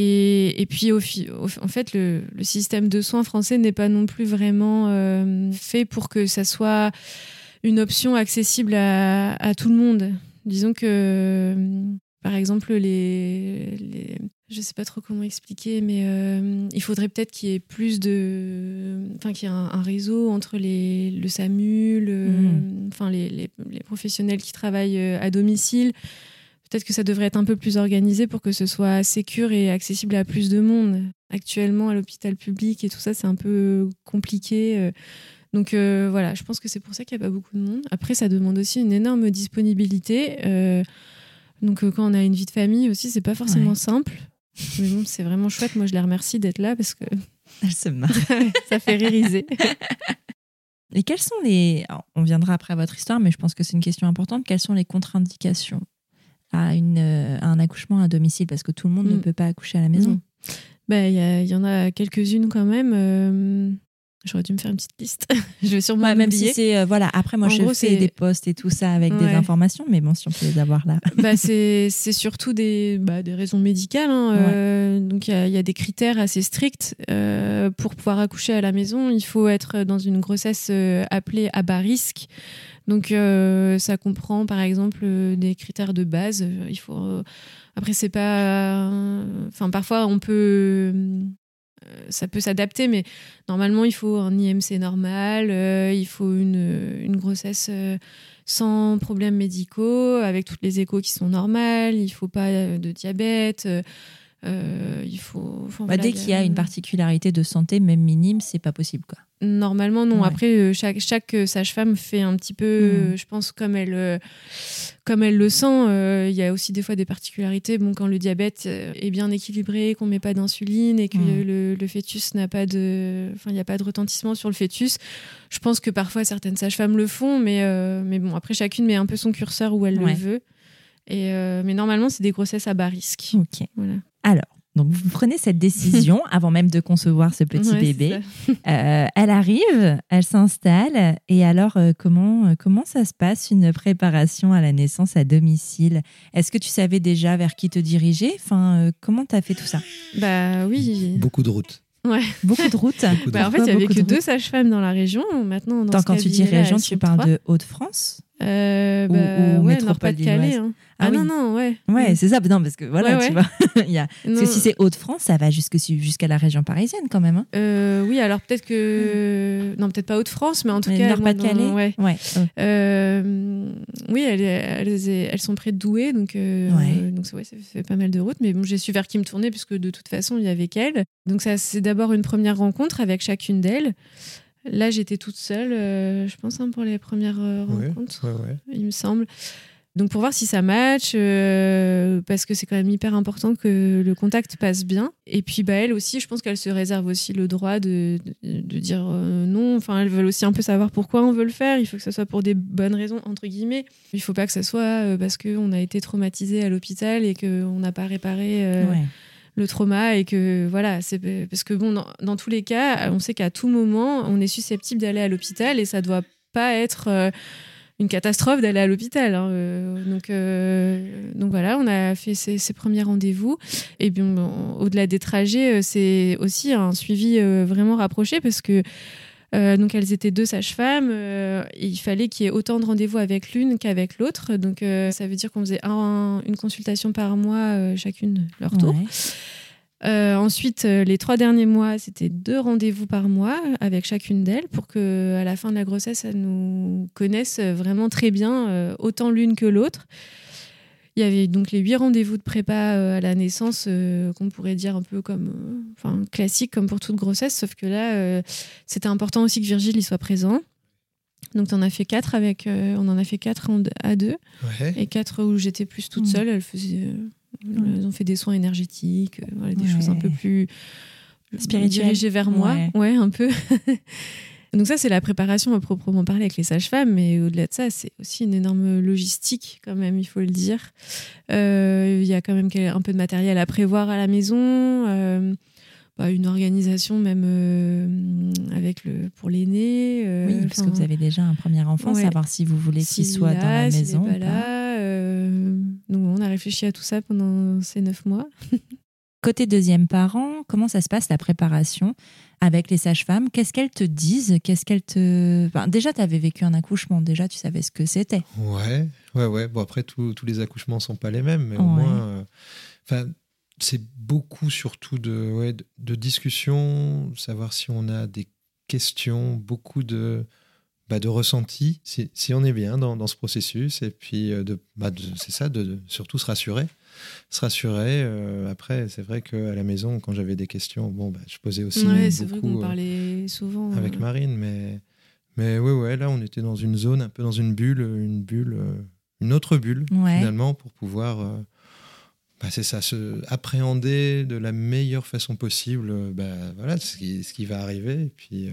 Et, et puis, au, en fait, le, le système de soins français n'est pas non plus vraiment euh, fait pour que ça soit une option accessible à, à tout le monde. Disons que, euh, par exemple, les, les- je sais pas trop comment expliquer, mais euh, il faudrait peut-être qu'il y ait plus de, enfin, qu'il y ait un, un réseau entre les, le SAMU, le- enfin, les, les- les professionnels qui travaillent à domicile. Peut-être que ça devrait être un peu plus organisé pour que ce soit sécure et accessible à plus de monde. Actuellement, à l'hôpital public et tout ça, c'est un peu compliqué. euh, donc euh, voilà, je pense que c'est pour ça qu'il n'y a pas beaucoup de monde. Après, ça demande aussi une énorme disponibilité. euh, donc euh, quand on a une vie de famille aussi, c'est pas forcément Ouais. simple. Mais bon, c'est vraiment chouette. Moi, je les remercie d'être là parce que Elle se marre. ça fait ririser. Et quelles sont les. alors, on viendra après à votre histoire, mais je pense que c'est une question importante. Quelles sont les contre-indications à, une, euh, à un accouchement à domicile Parce que tout le monde ne Mm. peut pas accoucher à la maison. Non. Bah, Il y, en a quelques-unes quand même. euh, J'aurais dû me faire une petite liste. je vais sûrement même si c'est. euh, voilà, après, moi, En je gros, fais des posts et tout ça avec des informations, mais bon, si on peut les avoir là. bah, c'est surtout des, bah, des raisons médicales. hein. Euh, donc, il y a, il y a des critères assez stricts. Euh, pour pouvoir accoucher à la maison, il faut être dans une grossesse appelée à bas risque. Donc, euh, ça comprend, par exemple, euh, des critères de base. Euh, Il faut... Après, c'est pas... Enfin, parfois, on peut... Ça peut s'adapter, mais normalement, il faut un IMC normal, il faut une, une grossesse sans problèmes médicaux, avec toutes les échos qui sont normales, il faut pas de diabète, euh, il faut... enfin, Bah, voilà, dès il qu'il y a une particularité de santé, même minime, c'est pas possible. Quoi. Normalement, non. Ouais. Après, euh, chaque, chaque euh, sage-femme fait un petit peu, euh, je pense, comme elle, comme elle le sent. Euh, Il y a aussi des fois des particularités. Bon, quand le diabète est bien équilibré, qu'on met pas d'insuline et que Mm. le, le fœtus n'a pas de, enfin, il n'y a pas de retentissement sur le fœtus. Je pense que parfois certaines sages-femmes le font, mais, euh, mais bon, après chacune met un peu son curseur où elle Ouais. le veut. Et euh, mais normalement, c'est des grossesses à bas risque. Ok. Voilà. Alors, donc vous prenez cette décision avant même de concevoir ce petit Ouais, bébé. Euh, elle arrive, elle s'installe. Et alors, euh, comment, euh, comment ça se passe une préparation à la naissance à domicile? Est-ce que tu savais déjà vers qui te diriger? Enfin, euh, comment tu as fait tout ça? Bah oui. Beaucoup de routes. Beaucoup de routes Bah, en fait, il y Pourquoi avait que de deux sages-femmes dans la région. Maintenant, dans quand tu dis région, tu parles de Hauts-de-France? Euh, Ou- bah, ou ouais, métropole Nord-Pas-de-Calais. hein. Ah Ah, oui. non, non, ouais. Ouais, Mm. c'est ça. Non, parce que voilà, Ouais, tu ouais. vois. il y a... Parce que si c'est Hauts-de-France, ça va jusqu'à la région parisienne quand même. hein. euh, oui, alors peut-être que. Non, peut-être pas Haute-France, mais en tout Mais cas. Nord-Pas-de-Calais Ouais. Ouais. euh, Euh, oui, elles, elles, elles sont près de Douai, donc, Ouais. donc ouais, ça fait pas mal de routes. Mais bon, j'ai su vers qui me tourner, puisque de toute façon, il y avait qu'elles. Donc, ça, c'est d'abord une première rencontre avec chacune d'elles. Là, j'étais toute seule, euh, je pense, hein, pour les premières euh, rencontres. ouais, ouais. il me semble. Donc pour voir si ça match, euh, parce que c'est quand même hyper important que le contact passe bien. Et puis bah, elle aussi, je pense qu'elle se réserve aussi le droit de, de, de dire euh, non. Enfin, elles veulent aussi un peu savoir pourquoi on veut le faire. Il faut que ce soit pour des bonnes raisons, entre guillemets. Il faut pas que ce soit euh, parce qu'on a été traumatisé à l'hôpital et qu'on n'a pas réparé euh, ouais. Le trauma et que voilà, c'est parce que bon, dans, tous les cas, on sait qu'à tout moment, on est susceptible d'aller à l'hôpital et ça doit pas être euh, une catastrophe d'aller à l'hôpital. hein. Euh, donc, euh, donc voilà, on a fait ces, premiers rendez-vous. Et bien, au-delà des trajets, c'est aussi un suivi vraiment rapproché parce que euh, donc elles étaient deux sages-femmes. euh, il fallait qu'il y ait autant de rendez-vous avec l'une qu'avec l'autre. Donc euh, ça veut dire qu'on faisait un- une consultation par mois, chacune leur tour. Ouais. Ensuite, les trois derniers mois, c'était deux rendez-vous par mois avec chacune d'elles pour que, à la fin de la grossesse, elles nous connaissent vraiment très bien, autant l'une que l'autre. Il y avait donc les huit rendez-vous de prépa euh, à la naissance, euh, qu'on pourrait dire un peu comme, euh, enfin classique comme pour toute grossesse, sauf que là, euh, c'était important aussi que Virgile y soit présent. Donc, on a fait quatre avec, euh, on en a fait quatre en- à deux Ouais. et quatre où j'étais plus toute Mm. seule. Elles faisaient, euh, elles ont fait des soins énergétiques, euh, voilà, des Ouais. choses un peu plus Spirituelles. dirigées vers moi, Ouais. ouais, un peu. Donc ça, c'est la préparation à proprement parler avec les sages-femmes, mais au-delà de ça, c'est aussi une énorme logistique quand même, il faut le dire. Euh, Il y a quand même un peu de matériel à prévoir à la maison, euh, bah, une organisation même euh, avec le pour l'aîné. Oui, parce que vous avez déjà un premier enfant, Ouais. savoir si vous voulez qu'il soit est dans la là, maison. pas là, donc on a réfléchi à tout ça pendant ces neuf mois. Côté deuxième parent, comment ça se passe la préparation? Avec les sages-femmes Qu'est-ce qu'elles te disent Qu'est-ce qu'elles te Enfin, déjà, tu avais vécu un accouchement, déjà tu savais ce que c'était. Ouais, ouais, ouais. Bon, après, tous tous les accouchements sont pas les mêmes, mais au moins. euh, Enfin, c'est beaucoup surtout de, ouais, de, de discussions, savoir si on a des questions, beaucoup de, bah, de ressentis, si, si on est bien dans, dans ce processus, et puis euh, de, bah, de- c'est ça, de, de surtout se rassurer. Se rassurer. euh, après, c'est vrai qu'à la maison, quand j'avais des questions, bon, bah, je posais aussi Ouais, c'est vrai qu'on euh, parlait souvent. avec euh, Marine, mais mais ouais ouais là on était dans une zone un peu dans une bulle, une bulle, une autre bulle Ouais. finalement pour pouvoir euh, bah, c'est ça se appréhender de la meilleure façon possible bah, voilà ce qui, ce qui va arriver et puis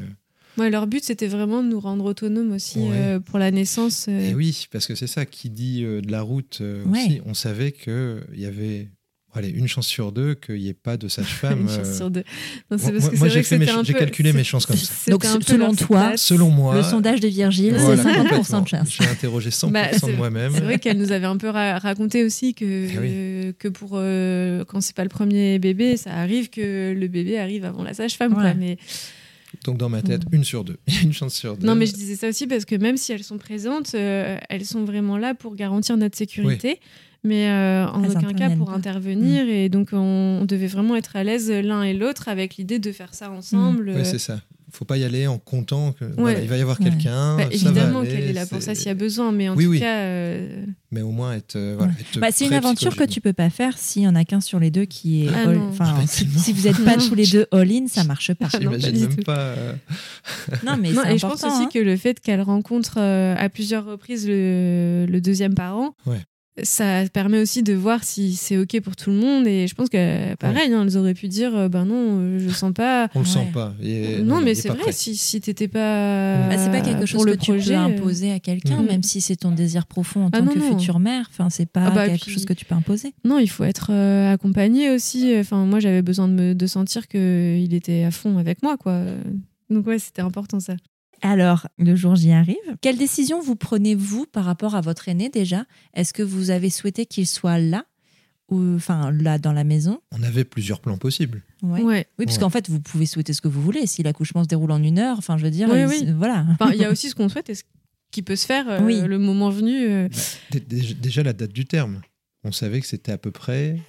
Ouais, leur but, c'était vraiment de nous rendre autonomes aussi Ouais. euh, pour la naissance. euh, et oui parce que c'est ça qui dit euh, de la route euh, Ouais. aussi on savait que il y avait allez, une chance sur deux qu'il n'y ait pas de sage-femme une chance euh, sur deux. Non, c'est moi- j'ai calculé mes chances comme ça. Donc, selon toi, selon moi Le sondage de Virgile, voilà, c'est 50% de chance. j'ai interrogé 100% Bah, de moi-même C'est vrai qu'elle nous avait un peu ra- raconté aussi que, Eh oui. que pour euh, quand c'est pas le premier bébé, ça arrive que le bébé arrive avant la sage-femme. Mais, Donc dans ma tête, une sur deux. une chance sur deux. non, mais je disais ça aussi parce que même si elles sont présentes, euh, elles sont vraiment là pour garantir notre sécurité. Mais euh, en Elles aucun cas pour pas. intervenir. Et donc, on, on devait vraiment être à l'aise l'un et l'autre avec l'idée de faire ça ensemble. Ouais, c'est ça. Faut pas y aller en comptant que voilà, il va y avoir Ouais. quelqu'un. Bah, évidemment qu'elle est là pour ça s'il y a besoin, mais en Oui, tout oui. cas, euh, Mais au moins être. euh, voilà, Ouais. être Bah, c'est une aventure que tu peux pas faire s'il y en a qu'un sur les deux qui est. Ah all-. Enfin, Ah bah, si, vous n'êtes pas tous les deux all-in, ça marche pas. Ah non, pas J'imagine du même tout. pas. euh, Non, mais Non, c'est et je pense aussi hein. que le fait qu'elle rencontre euh, à plusieurs reprises le, le deuxième parent, Ouais. Ça permet aussi de voir si c'est OK pour tout le monde. Et je pense que, pareil, hein, elles auraient pu dire euh, ben non, euh, je sens pas. On le Ouais. sent pas. Non, mais il est c'est vrai, prêt. si, si t'étais pas. Bah, c'est pas quelque chose le que tu peux euh, imposer à quelqu'un, Mhm. même si c'est ton désir profond en Ah tant non, que non. future mère. Enfin, c'est pas Ah bah, quelque puis- chose que tu peux imposer. Non, il faut être euh, accompagné aussi. Enfin, moi, j'avais besoin de, me, de sentir qu'il était à fond avec moi, quoi. Donc, ouais, c'était important ça. Alors, le jour J arrive. Quelle décision vous prenez, vous, par rapport à votre aîné déjà? Est-ce que vous avez souhaité qu'il soit là ou, Enfin, là, dans la maison? On avait plusieurs plans possibles. Ouais. Ouais. Oui, parce Ouais. qu'en fait, vous pouvez souhaiter ce que vous voulez. Si l'accouchement se déroule en une heure, enfin, je veux dire, Oui, il- oui. voilà. Enfin, il y a aussi ce qu'on souhaite et ce qui peut se faire euh, Oui. le moment venu. euh, dé- Déjà la date du terme. On savait que c'était à peu près.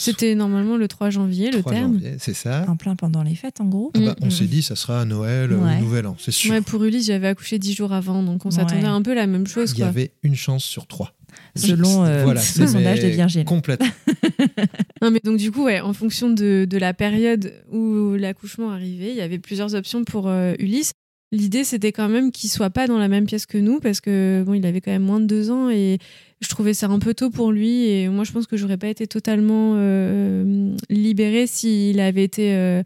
C'était normalement le 3 janvier, le 3 terme. C'est ça. En plein pendant les fêtes, en gros. Ah bah, on Mm. s'est dit, ça sera à Noël Ouais. ou Nouvel An, c'est sûr. Ouais, pour Ulysse, j'avais accouché dix jours avant, donc on Ouais. s'attendait à un peu la même chose. Il y Quoi. avait une chance sur trois. Selon euh, Voilà, le sondage de Virgile. Complètement. Non, mais donc du coup, ouais, en fonction de, de la période où l'accouchement arrivait, il y avait plusieurs options pour euh, Ulysse. L'idée, c'était quand même qu'il soit pas dans la même pièce que nous, parce que bon, il avait quand même moins de deux ans et je trouvais ça un peu tôt pour lui. Et moi, je pense que j'aurais pas été totalement euh, libérée s'il avait été euh,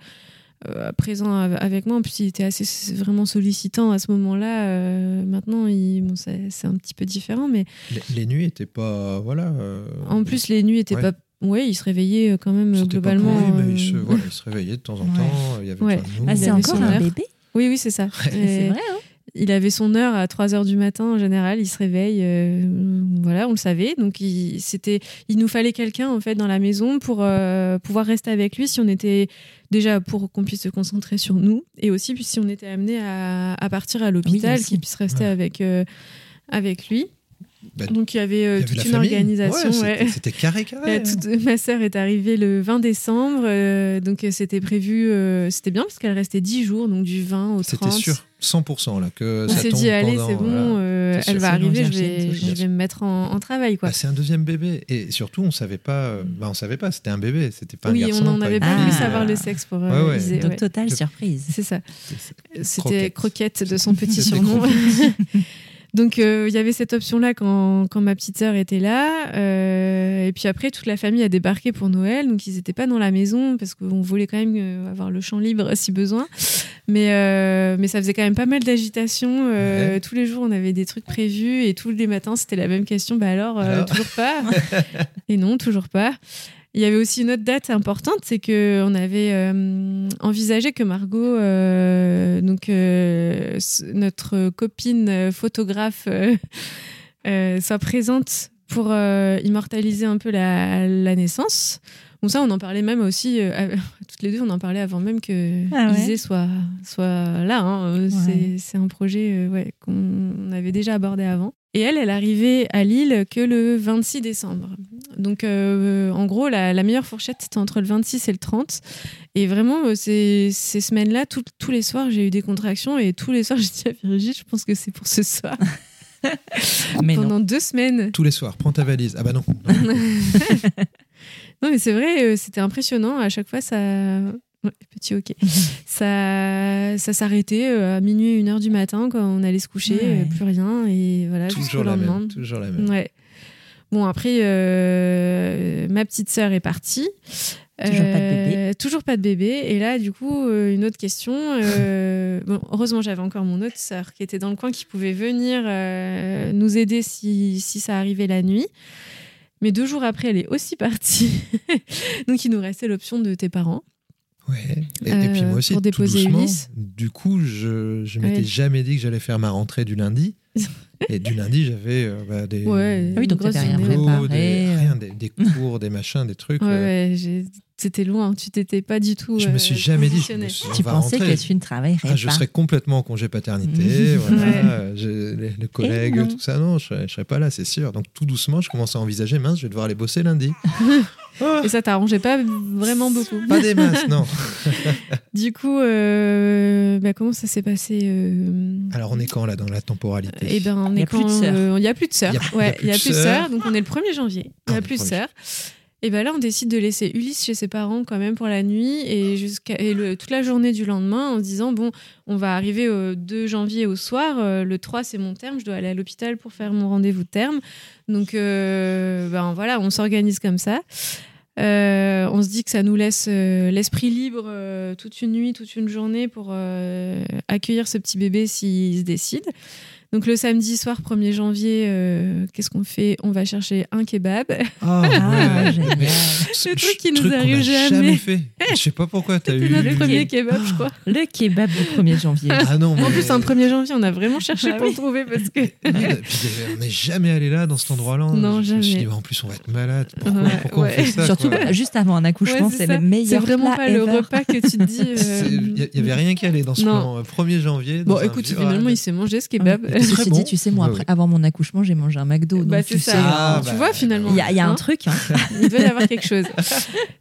euh, présent av- avec moi. En plus, il était assez vraiment sollicitant à ce moment-là. Euh, maintenant, il, bon, c'est c'est un petit peu différent, mais Les, les nuits étaient pas. Voilà. euh, en plus, les nuits étaient Ouais. pas. Ouais, il se réveillait quand même pas globalement. pourri, mais il se, voilà, il se réveillait de temps en Ouais. temps. Il y avait Ouais. Ah, c'est encore un bébé? Oui, oui, c'est ça. C'est vrai, hein il avait son heure à 3 heures du matin en général. Il se réveille. euh, voilà, on le savait. Donc, il, c'était, il nous fallait quelqu'un en fait dans la maison pour euh, pouvoir rester avec lui si on était déjà pour qu'on puisse se concentrer sur nous et aussi puis si on était amené à, à partir à l'hôpital, qu'il puisse rester Ouais. avec euh, avec lui. Bah, Donc, il y avait, euh, Il y avait toute une famille. organisation. Ouais, ouais. c'était- carré, carré. Euh, toute- ma sœur est arrivée le 20 décembre, euh, donc c'était prévu, euh, c'était bien parce qu'elle restait 10 jours, donc du 20 au 30. C'était sûr. 100% là que On s'est dit, allez, c'est bon, voilà. euh, elle va arriver, je vais, je me mettre en, en travail. Quoi. Bah, c'est un deuxième bébé et surtout on savait pas euh, bah, on savait pas c'était un bébé c'était pas un oui, garçon on n'en pas avait pas voulu Ah. savoir le sexe pour euh, Ouais, ouais. Isée, Donc, ouais. totale surprise. C'est ça. C'était Croquette. Croquette de son petit surnom. Donc euh, il y avait cette option-là quand, quand ma petite sœur était là. Euh, et puis après, toute la famille a débarqué pour Noël. Donc ils n'étaient pas dans la maison parce qu'on voulait quand même euh, avoir le champ libre si besoin. Mais, euh, mais ça faisait quand même pas mal d'agitation. Ouais. Tous les jours, on avait des trucs prévus. Et tous les matins, c'était la même question. Bah alors, Alors toujours pas? Et non, toujours pas. Il y avait aussi une autre date importante, c'est que on avait euh, envisagé que Margot, euh, donc euh, notre copine photographe, soit présente pour immortaliser un peu la, la naissance. Bon ça, on en parlait même aussi toutes les deux, on en parlait avant même que Ah ouais. Isée soit soit là. hein. C'est- Ouais. C'est un projet ouais, qu'on avait déjà abordé avant. Et elle, elle arrivait à Lille que le 26 décembre. Donc, euh, en gros, la, la meilleure fourchette, c'était entre le 26 et le 30. Et vraiment, euh, ces, ces semaines-là, tout- tous les soirs, j'ai eu des contractions. Et tous les soirs, j'ai dit à Virginie, je pense que c'est pour ce soir. Mais non. Pendant deux semaines. tous les soirs prends ta valise ah bah non Non, mais c'est vrai, euh, c'était impressionnant. À chaque fois, ça. Ouais, petit ok. ça ça s'arrêtait euh, à minuit, une heure du matin, quand on allait se coucher, Ouais. euh, plus rien. Et voilà, jusqu'au toujours la lendemain. même toujours la même Ouais. Bon, après, euh, ma petite sœur est partie. Toujours pas de bébé. Toujours pas de bébé. Et là, du coup, euh, une autre question. euh, bon, heureusement, j'avais encore mon autre sœur qui était dans le coin, qui pouvait venir euh, nous aider si, si ça arrivait la nuit. Mais deux jours après, elle est aussi partie. Donc, il nous restait l'option de tes parents. Ouais. Et, et Euh, puis moi aussi, pour tout déposer doucement, Ulysse. du coup, je, je m'étais Ouais. jamais dit que j'allais faire ma rentrée du lundi. et du lundi, j'avais euh, bah, des, Ouais, Ah oui, donc rien préparé, des, euh. rien, des, des cours, des machins, des trucs. Ouais, euh, c'était loin. Tu t'étais pas du tout. je me euh, suis jamais dit. je positionné. me suis- Tu pensais rentrer. que tu ne travaillerais Ah, je pas. serais complètement en congé paternité, voilà, euh, les, les collègues, non. tout ça, non, je je serais pas là, c'est sûr. Donc tout doucement, je commence à envisager, mince, je vais devoir aller bosser lundi. Ah, Et ça t'arrangeait pas vraiment beaucoup. pas des masses, non. Du coup, euh, bah, comment ça s'est passé euh, Alors on est quand là dans la temporalité Eh ben, on Il est a plus de quand, sœurs. euh, Il y a plus de sœurs. Il y a- Ouais, plus a de plus de sœurs. Donc on est le 1er janvier. Il n'y Ah, a le plus de 1er. sœurs. Et ben là, on décide de laisser Ulysse chez ses parents quand même pour la nuit et toute la journée du lendemain en se disant bon, on va arriver au 2 janvier au soir. euh, le 3 c'est mon terme, je dois aller à l'hôpital pour faire mon rendez-vous de terme. Donc euh, ben voilà, on s'organise comme ça. Euh, on se dit que ça nous laisse l'esprit libre toute une nuit, toute une journée pour accueillir ce petit bébé s'il se décide. Donc le samedi soir 1er janvier, euh, qu'est-ce qu'on fait? On va chercher un kebab. Ah, Ah, ouais. génial. Le truc qui nous truc arrive a jamais. fait. Je sais pas pourquoi t'as eu. C'était notre le premier keb- kebab, je crois. Le kebab du 1er janvier. Ah non, mais... En plus, un 1er janvier, on a vraiment cherché Ah pour oui. le trouver parce que. Puis, on n'est jamais allé là dans cet endroit-là. Non, je me suis jamais. dit, bah, en plus, on va être malade. Pourquoi, Ouais, pourquoi ouais. on fait ça Surtout quoi? juste avant un accouchement, Ouais, c'est le meilleur C'est vraiment plat pas le repas que tu te dis. euh, Il y, avait rien qui allait dans ce Non. plan. euh, 1er janvier. Bon, écoute, finalement, Ah, il s'est mangé ce kebab. Ceci bon. dit, tu sais, moi, Bah après, avant mon accouchement, j'ai mangé un McDo. Bah, donc tu ça. sais, Ah, tu bah, vois, finalement. il y a, il y a un truc. hein. Il doit y avoir quelque chose.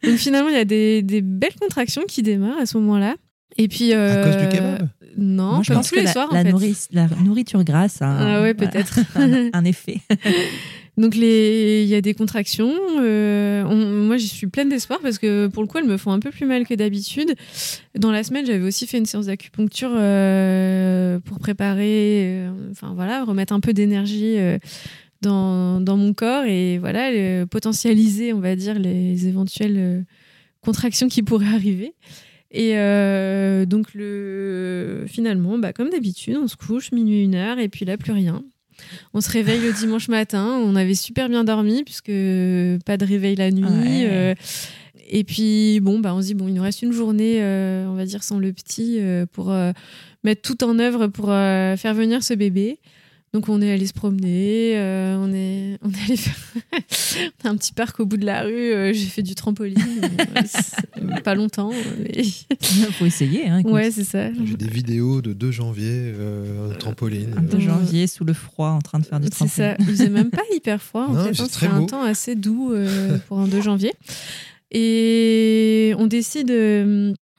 Donc finalement, il y a des, des belles contractions qui démarrent à ce moment-là. Et puis. À euh, cause du kebab? Non, Moi, je comme pense tous que les la, soirs, la en fait. nourrice- la nourriture grasse a un, Ah ouais, voilà, peut-être. un, un effet. Donc il y a des contractions. euh, moi, j'y suis pleine d'espoir parce que pour le coup, elles me font un peu plus mal que d'habitude. Dans la semaine, j'avais aussi fait une séance d'acupuncture euh, pour préparer, euh, enfin voilà, remettre un peu d'énergie dans, mon corps et voilà, potentialiser, on va dire, les éventuelles contractions qui pourraient arriver. Et donc le finalement, bah, comme d'habitude, on se couche minuit une heure et puis là plus rien. On se réveille le dimanche matin. On avait super bien dormi puisque pas de réveil la nuit. Ouais. euh, et puis bon, bah on se dit bon, il nous reste une journée, euh, on va dire sans le petit, euh, pour mettre tout en œuvre pour faire venir ce bébé. Donc on est allé se promener, euh, on est on est allé faire un petit parc au bout de la rue. euh, J'ai fait du trampoline, euh, c'est pas longtemps, mais Il faut essayer. Hein, ouais c'est ça. J'ai des vidéos de 2 janvier, euh, trampoline. Un peu euh, janvier sous le froid en train de faire du C'est trampoline. ça. Il faisait même pas hyper froid en Non, fait. c'est hein. un temps assez doux euh, pour un 2 janvier. Et on décide.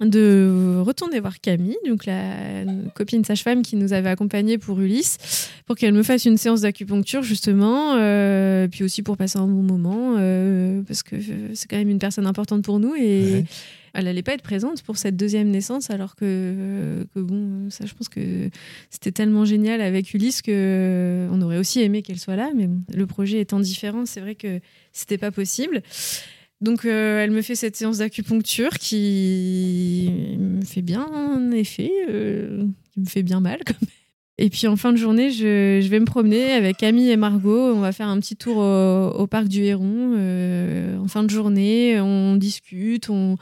Euh, de retourner voir Camille, donc la copine sage-femme qui nous avait accompagnés pour Ulysse, pour qu'elle me fasse une séance d'acupuncture justement, euh, puis aussi pour passer un bon moment, euh, parce que c'est quand même une personne importante pour nous et Ouais. elle allait pas être présente pour cette deuxième naissance, alors que, que bon, ça je pense que c'était tellement génial avec Ulysse que on aurait aussi aimé qu'elle soit là, mais bon, le projet étant différent, c'est vrai que c'était pas possible. Donc euh, elle me fait cette séance d'acupuncture qui me fait bien un effet, euh, qui me fait bien mal quand même. Et puis en fin de journée, je, je vais me promener avec Camille et Margot. On va faire un petit tour au, au parc du Héron. euh, en fin de journée, on discute, on,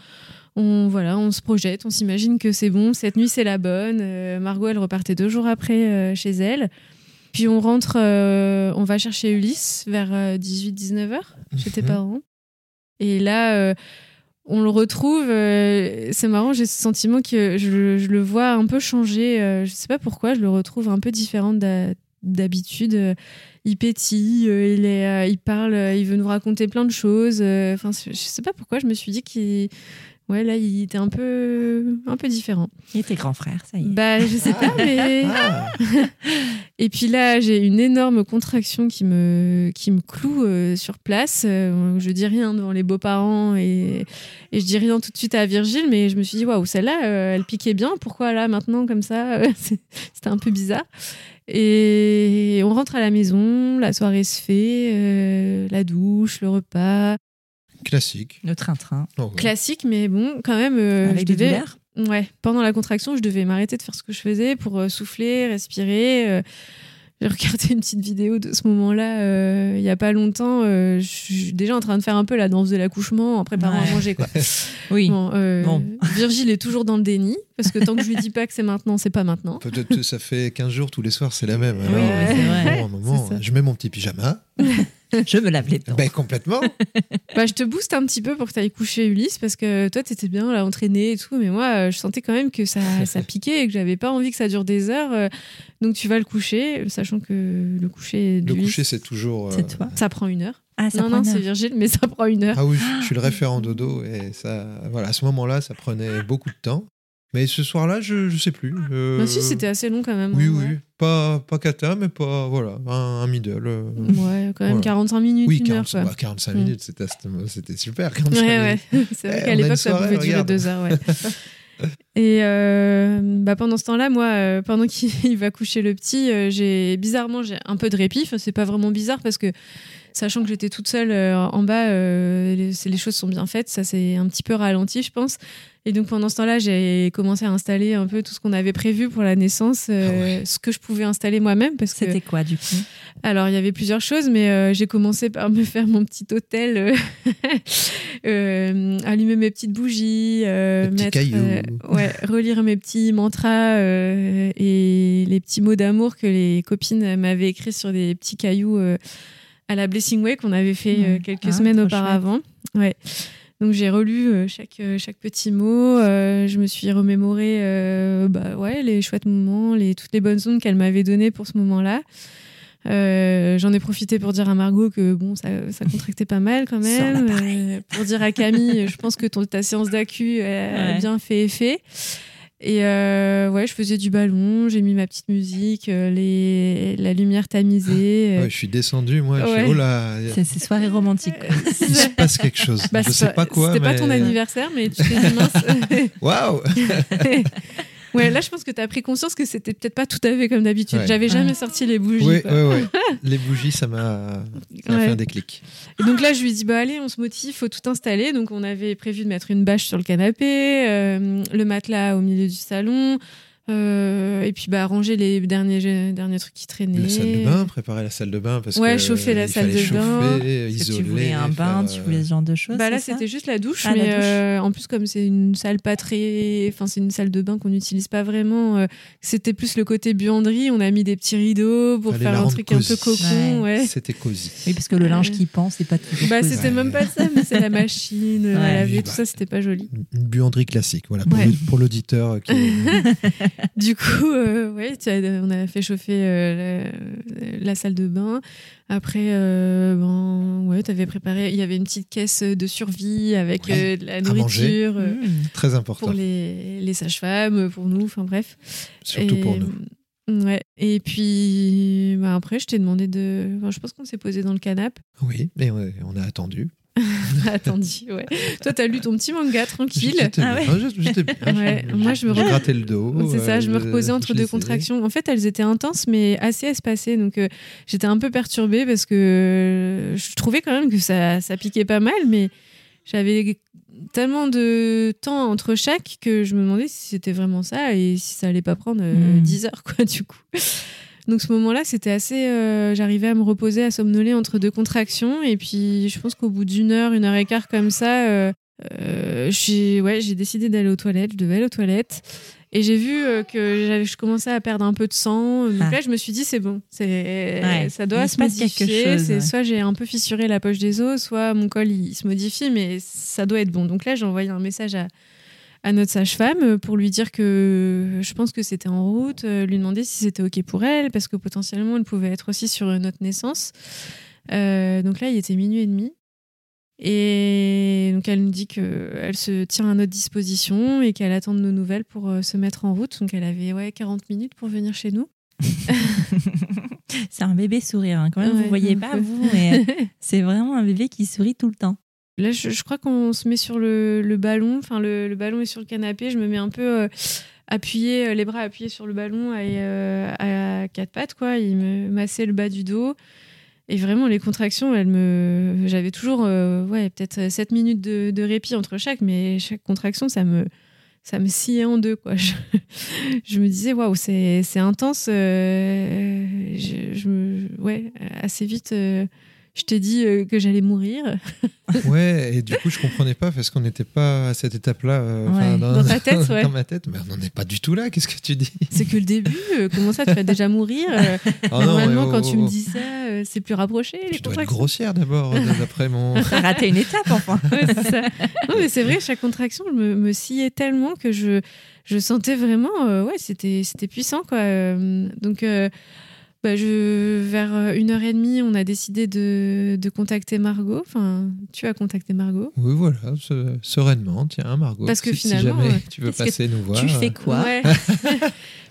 on voilà, on se projette, on s'imagine que c'est bon. Cette nuit, c'est la bonne. Margot, elle repartait deux jours après chez elle. Puis on rentre, on va chercher Ulysse vers 18-19 heures chez tes Mhm. parents. Et là, euh, on le retrouve. euh, c'est marrant, j'ai ce sentiment que je, le vois un peu changer. euh, je sais pas pourquoi, je le retrouve un peu différent d'habitude. Euh, Il pétille, il, est, il parle, il veut nous raconter plein de choses. Enfin, je sais pas pourquoi, je me suis dit qu'il. Ouais, là, il était un peu, un peu différent. Il était grand frère, ça y est. Bah, je sais pas, mais. Ah, Et puis là, j'ai une énorme contraction qui me, qui me cloue euh, sur place. Euh, je dis rien devant les beaux-parents et, et je dis rien tout de suite à Virgile, mais je me suis dit, waouh, celle-là, euh, elle piquait bien. Pourquoi là, maintenant, comme ça euh, C'était un peu bizarre. Et on rentre à la maison, la soirée se fait, la douche, le repas. Classique. Le train-train. Oh, ouais. Classique, mais bon, quand même. euh, Avec je des devais- douleurs Ouais, pendant la contraction, je devais m'arrêter de faire ce que je faisais pour euh, souffler, respirer. euh. J'ai regardé une petite vidéo de ce moment-là euh, il y a pas longtemps. euh, je suis déjà en train de faire un peu la danse de l'accouchement en préparant Ouais. à manger. Quoi. Oui. Bon, euh, Bon. Virgile est toujours dans le déni parce que tant que je lui dis pas que c'est maintenant, c'est pas maintenant. Peut-être que ça fait 15 jours tous les soirs, c'est la même. Alors, ouais, bon, un moment, je mets mon petit pyjama. Je me lave les dents. Ben, complètement. Bah, je te booste un petit peu pour que tu ailles coucher Ulysse parce que toi, tu étais bien là, entraîné et tout. Mais moi, euh, je sentais quand même que ça, ça piquait et que j'avais pas envie que ça dure des heures. euh, donc, tu vas le coucher, sachant que le coucher Le coucher, c'est toujours. euh, C'est toi. ça prend une heure. Ah, ça non, prend non, c'est. Virgile, mais ça prend une heure. Ah oui, je suis le référent dodo et ça, voilà, à ce moment-là, ça prenait beaucoup de temps. Mais ce soir-là, je, je sais plus. je- Bah, si, c'était assez long quand même. Oui, hein, oui, ouais. pas pas cata, mais pas voilà, un, un middle. euh, Ouais, quand même Voilà. 45 minutes, Oui, une 45, heure. bah, 45 Mm. minutes, c'était c'était super. 45 Ouais, ouais. C'est vrai Eh, qu'à l'époque, une ça pouvait durer regarde. deux heures. Ouais. Et euh, bah, pendant ce temps-là, moi, euh, pendant qu'il il va coucher le petit, euh, j'ai bizarrement j'ai un peu de répit. Enfin, c'est pas vraiment bizarre parce que sachant que j'étais toute seule euh, en bas, euh, les, choses sont bien faites. Ça s'est un petit peu ralenti, je pense. Et donc pendant ce temps-là, j'ai commencé à installer un peu tout ce qu'on avait prévu pour la naissance, euh, Ah ouais. ce que je pouvais installer moi-même parce que C'était quoi, du coup? Alors, il y avait plusieurs choses, mais j'ai commencé par me faire mon petit hôtel, allumer mes petites bougies, mettre, ouais, relire mes petits mantras et les petits mots d'amour que les copines m'avaient écrits sur des petits cailloux à la Blessing Way qu'on avait fait euh, Ouais. quelques Ah, semaines auparavant. Ouais. Donc j'ai relu euh, chaque, euh, chaque petit mot, euh, je me suis remémoré euh, bah, ouais, les chouettes moments, les, toutes les bonnes ondes qu'elle m'avait données pour ce moment-là. Euh, J'en ai profité pour dire à Margot que bon, ça, ça contractait pas mal quand même. pour dire à Camille, je pense que ton, ta séance d'accu a Ouais. bien fait effet. Et euh, ouais, je faisais du ballon, j'ai mis ma petite musique, euh, les, la lumière tamisée. euh, Ouais, je suis descendu, moi. Je Ouais. suis, oh là, C'est ces soirées romantiques. il se passe quelque chose. Bah, je sais pas quoi. C'était pas mais- ton anniversaire, mais tu t'es dit mince. Waouh ouais, là, je pense que tu as pris conscience que c'était peut-être pas tout à fait comme d'habitude. Ouais. J'avais jamais sorti les bougies. Ouais, ouais. Les bougies, ça m'a ça m'a Ouais. fait un déclic. Et donc là, je lui dis bah allez, on se motive, faut tout installer. Donc on avait prévu de mettre une bâche sur le canapé, euh, le matelas au milieu du salon, euh, et puis bah ranger les derniers derniers trucs qui traînaient. La salle de bain, préparer la salle de bain parce Ouais, que chauffer la il salle de bain. chauffer, isoler. tu voulais un bain, faire, tu euh, voulais ce genre de choses. Bah là, c'était juste la douche, Ah, la mais douche. euh, en plus comme c'est une salle pas très, enfin c'est une salle de bain qu'on n'utilise pas vraiment. euh, c'était plus le côté buanderie. On a mis des petits rideaux pour faire un truc un peu cocon. Ouais. Ouais. C'était cosy. Oui, parce que le linge qui pend, c'est pas toujours. Bah cosy. c'était même pas ça, mais c'est la machine, à Ouais. laver, tout bah. ça, c'était pas joli. Une buanderie classique, voilà, pour Ouais. le- pour l'auditeur qui. du coup, euh, ouais, on a fait chauffer euh, la, la salle de bain. Après, euh, ben, ouais, t'avais préparé. Il y avait une petite caisse de survie avec de la nourriture Mmh. Très important, pour les, les sages-femmes, pour nous. Enfin bref. surtout Et- pour nous. Ouais. Et puis, bah, après, je t'ai demandé de. enfin, je pense qu'on s'est posé dans le canapé. Oui, mais on a attendu. Attendu, ouais. Toi, t'as lu ton petit manga tranquille. Ah. Ouais, moi, je me re- le dos. C'est ça, je me euh, reposais entre deux contractions. En fait, elles étaient intenses, mais assez espacées. Donc, euh, j'étais un peu perturbée parce que euh, je trouvais quand même que ça, ça piquait pas mal, mais j'avais tellement de temps entre chaque que je me demandais si c'était vraiment ça et si ça allait pas prendre euh, Mm. 10 heures, quoi, du coup. Donc, ce moment-là, c'était assez. euh, J'arrivais à me reposer, à somnoler entre deux contractions. Et puis, je pense qu'au bout d'une heure, une heure et quart comme ça, euh, euh, j'ai ouais, décidé d'aller aux toilettes. Je devais aller aux toilettes. Et j'ai vu que je commençais à perdre un peu de sang. Donc Ah. là, je me suis dit, c'est bon. C'est, Ouais, ça doit il se se modifier. chose, ouais. Soit j'ai un peu fissuré la poche des os, soit mon col il, se modifie, mais ça doit être bon. Donc là, j'ai envoyé un message à, à notre sage-femme pour lui dire que je pense que c'était en route, euh, lui demander si c'était OK pour elle, parce que potentiellement, elle pouvait être aussi sur notre naissance. Euh, donc là, il était minuit et demi. Et donc elle nous dit qu'elle se tient à notre disposition et qu'elle attend de nos nouvelles pour euh, se mettre en route. Donc elle avait ouais, 40 minutes pour venir chez nous. c'est un bébé sourire. hein. Quand même, Ouais, vous voyez un pas, peu. vous, mais c'est vraiment un bébé qui sourit tout le temps. Là, je, crois qu'on se met sur le, ballon. Enfin, le, ballon est sur le canapé. Je me mets un peu euh, appuyée, euh, les bras appuyés sur le ballon à, euh, à quatre pattes, quoi. Il me massait le bas du dos. Et vraiment, les contractions, elles me. J'avais toujours, ouais, peut-être 7 minutes de, répit entre chaque, mais chaque contraction, ça me. Ça me sciait en deux, quoi. Je, me disais, waouh, c'est intense. je, je ouais, assez vite, je t'ai dit euh, que j'allais mourir. Ouais, et du coup, je comprenais pas parce qu'on n'était pas à cette étape-là. euh, Ouais. Dans ta tête, ouais. Dans ma tête, mais on n'en est pas du tout là. Qu'est-ce que tu dis? C'est que le début, euh, comment ça, tu vas déjà mourir Oh non, Normalement, quand oh, tu me oh, dis ça, euh, c'est plus rapproché, les Tu dois être grossière d'abord, d'après mon. T'as raté une étape, enfin. Ouais, c'est ça. Non, mais c'est vrai, chaque contraction, je me, me sciais tellement que je, je sentais vraiment, euh, ouais, c'était, c'était puissant, quoi. Donc, euh, bah, je, vers euh, une heure et demie, on a décidé de, de contacter Margot. Enfin, tu as contacté Margot. Oui, voilà, se- sereinement. Tiens, Margot. Parce que si, si finalement, jamais euh, tu veux passer nous voir. tu fais quoi Ouais.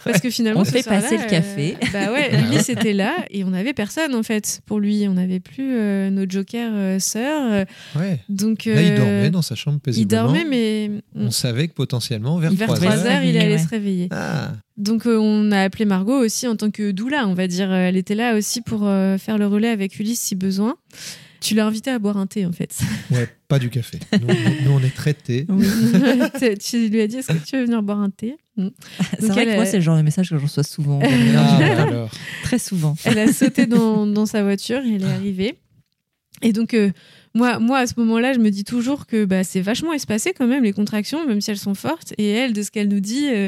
Parce que finalement, On fait passer le café. euh, bah ouais, lui c'était là et on n'avait personne en fait pour lui. On n'avait plus euh, nos joker euh, sœurs. Ouais. donc Là, il dormait dans sa chambre il paisiblement. dormait, mais On savait que potentiellement, vers vers 3 3 heures. heures, il allait ouais. se réveiller. Ah, Donc euh, on a appelé Margot aussi en tant que doula, on va dire. Elle était là aussi pour euh, faire le relais avec Ulysse si besoin. Tu l'as invité à boire un thé en fait. ouais, pas du café. Nous, nous- nous, on est traités. Oui. Tu- lui as dit est-ce que tu veux venir boire un thé? Mm. C'est vrai elle, que moi, c'est le genre de message que je reçois souvent. Ah, alors. Très souvent. Elle a sauté dans, dans sa voiture et elle est arrivée. Et donc, euh, moi, moi, à ce moment-là, je me dis toujours que bah, c'est vachement espacé quand même, les contractions, même si elles sont fortes. Et elle, de ce qu'elle nous dit, euh,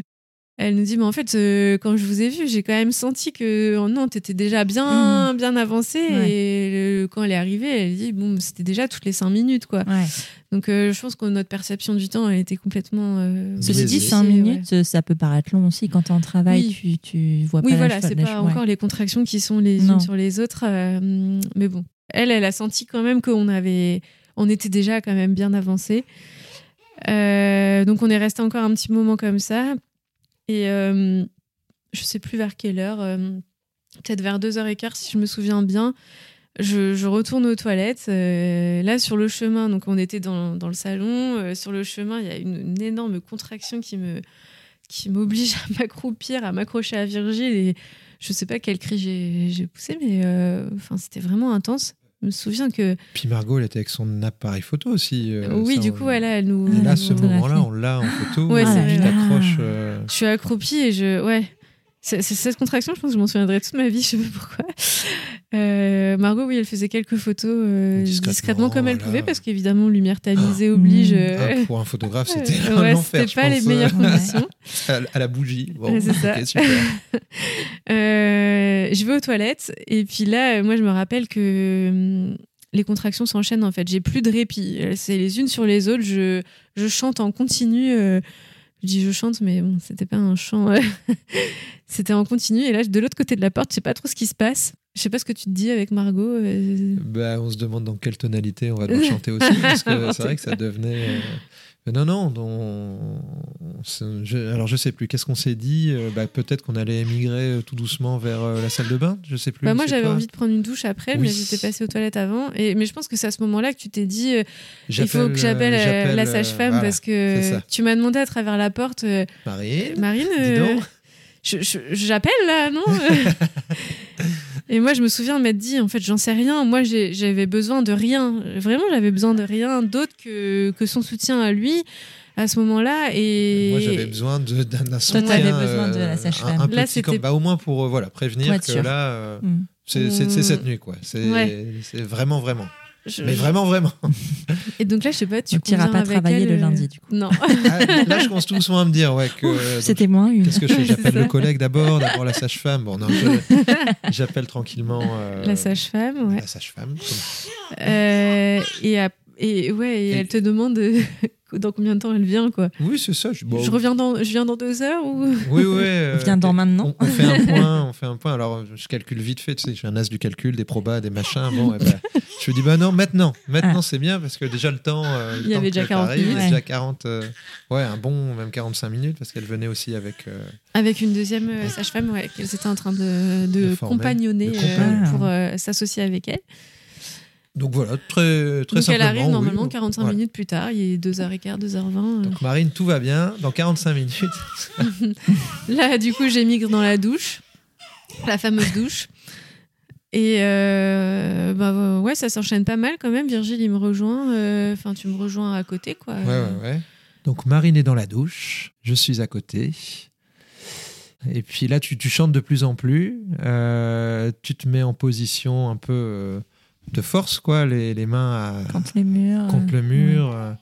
elle nous dit, mais en fait, euh, quand je vous ai vu, j'ai quand même senti que oh non, t'étais déjà bien, bien avancé. Ouais. Et quand elle est arrivée, elle dit, bon, c'était déjà toutes les cinq minutes, quoi. Ouais. Donc, euh, je pense que notre perception du temps, elle était complètement. euh, Ceci dit, Biaisé. 5 ouais. minutes, ça peut paraître long aussi. Quand t'es en travail, Oui. tu, tu vois pas Oui, voilà, c'est pas encore les contractions qui sont les Non. unes sur les autres. mais bon, elle, elle a senti quand même qu'on avait, on était déjà quand même bien avancé. Donc on est resté encore un petit moment comme ça. Et euh, je sais plus vers quelle heure, euh, peut-être vers 2h15 si je me souviens bien. Je, retourne aux toilettes. euh, là, sur le chemin, donc on était dans, le salon. sur le chemin, il y a une, énorme contraction qui m'oblige à m'accroupir, à m'accrocher à Virgile. Et je sais pas quel cri j'ai poussé, mais enfin c'était vraiment intense. Je me souviens que Puis Margot, elle était avec son appareil photo aussi. euh, oui, ça, du on- coup, elle, elle nous. Et Ah, là, ce moment-là, on l'a en photo. Ouais, c'est tu vrai. t'accroches. euh, Je suis accroupie et je. Ouais. Cette contraction, je pense que je m'en souviendrai toute ma vie, je sais pas pourquoi. Euh, Margot, oui, elle faisait quelques photos euh, Discrètement, discrètement, comme elle pouvait, parce qu'évidemment, lumière tamisée Ah. oblige. Mmh. euh, ah, pour un photographe, c'était un ouais, enfer. c'était je pas les pense, meilleures Ouais. conditions. à, la bougie. Ouais, c'est ça. super. Je vais aux toilettes et puis là, moi, je me rappelle que hum, les contractions s'enchaînent en fait. J'ai plus de répit. C'est les unes sur les autres. Je, je chante en continu. Euh, Je dis je chante, mais bon, c'était pas un chant. euh, c'était en continu. Et là, de l'autre côté de la porte, je sais pas trop ce qui se passe. Je sais pas ce que tu te dis avec Margot. euh, Bah, on se demande dans quelle tonalité on va devoir chanter aussi, parce que c'est vrai que ça devenait. Non, non, on- je- alors je sais plus, qu'est-ce qu'on s'est dit Euh, bah, Peut-être qu'on allait émigrer euh, tout doucement vers euh, la salle de bain, je sais plus. Bah moi j'avais envie de prendre une douche après, mais j'étais passée aux toilettes avant. Et mais je pense que c'est à ce moment-là que tu t'es dit euh, il faut que j'appelle euh, la sage-femme voilà, parce que tu m'as demandé à travers la porte euh, Marine, Marine, j'appelle là, non? Et moi, je me souviens m'être dit, en fait, j'en sais rien. Moi, j'avais besoin de rien. Vraiment, j'avais besoin de rien d'autre que, que son soutien à lui à ce moment-là. Et Moi, j'avais besoin de- d'un d'un soutien. t'avais euh, besoin de la sage-femme. Un, un Là, c'était- bah, au moins pour euh, voilà, prévenir Pour que sûr. là, euh, Mm. c'est Mm. cette nuit, quoi. C'est Ouais. c'est vraiment, vraiment. Je- Mais vraiment, vraiment. Et donc là, je sais pas, tu conviens pas travailler elle, le euh, lundi, du coup. Non. Ah, là, je commence tout doucement à me dire ouais, que. C'était moins une. Qu'est-ce que je fais? J'appelle le collègue d'abord, d'abord la sage-femme. Bon, non, je- j'appelle tranquillement euh, La sage-femme, ouais. la sage-femme. Euh, et, et ouais, et Et- elle te demande dans combien de temps elle vient, quoi. Oui, c'est ça. Je, bon, Je reviens dans, je viens dans deux heures ou Oui, oui. euh, Viens dans maintenant. On, on fait un point, on fait un point. Alors, je calcule vite fait. Tu sais, j'ai un as du calcul, des probas, des machins. Bon, eh ben, je me dis bah non, maintenant, maintenant Ah. c'est bien parce que déjà le temps. euh, le Il y temps avait déjà elle 40 arrive, Il y a minutes. déjà 40. euh, ouais, un bon, même 45 minutes parce qu'elle venait aussi avec. euh, avec une deuxième euh, sage-femme, ouais, qu'elles étaient en train de, de, De former, compagnonner de euh, pour euh, s'associer avec elle. Donc voilà, très, très Donc simplement. elle arrive oui. normalement 45 Voilà. minutes plus tard, il est 2h15, 2h20. euh. Donc Marine, tout va bien. Dans 45 minutes, Là, du coup, j'émigre dans la douche, la fameuse douche. Et euh, bah ouais, ça s'enchaîne pas mal quand même. Virgile, il me rejoint. euh, Enfin, tu me rejoins à côté, quoi. Ouais, ouais, ouais. Donc Marine est dans la douche, je suis à côté. Et puis là, tu, tu chantes de plus en plus. Euh, tu te mets en position un peu de force, quoi, les, les mains à- Contre les murs. contre euh, le mur. euh.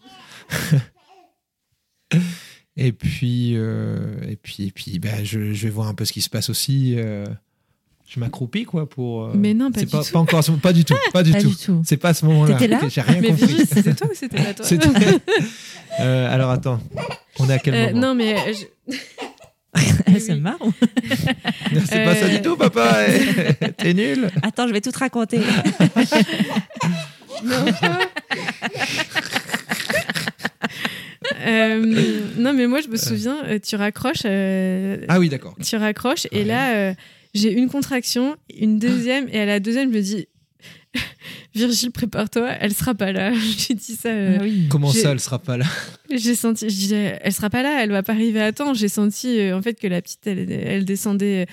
et puis, euh, et puis, et puis, bah, je, je vais voir un peu ce qui se passe aussi. euh. je m'accroupis, quoi, pour. Mais non, pas du pas, tout. pas encore, pas du tout, pas du Pas tout. C'est pas à ce moment-là. T'étais là J'ai rien Mais compris. C'était toi ou c'était pas toi alors attends, on est à quel moment? Non, mais je- C'est marrant. C'est pas ça Euh. du tout, papa. eh, T'es nul. Attends, je vais tout te raconter. Euh, non, mais moi, je me souviens, euh, tu raccroches, euh, Ah oui, d'accord. tu raccroches, et là, euh, j'ai une contraction, une deuxième, et à la deuxième, je me dis, Virgile, prépare-toi, elle sera pas là. J'ai dit ça. euh, Ah oui. Comment ça, elle sera pas là? J'ai senti, je disais, elle sera pas là, elle va pas arriver à temps. J'ai senti euh, en fait que la petite, elle, elle descendait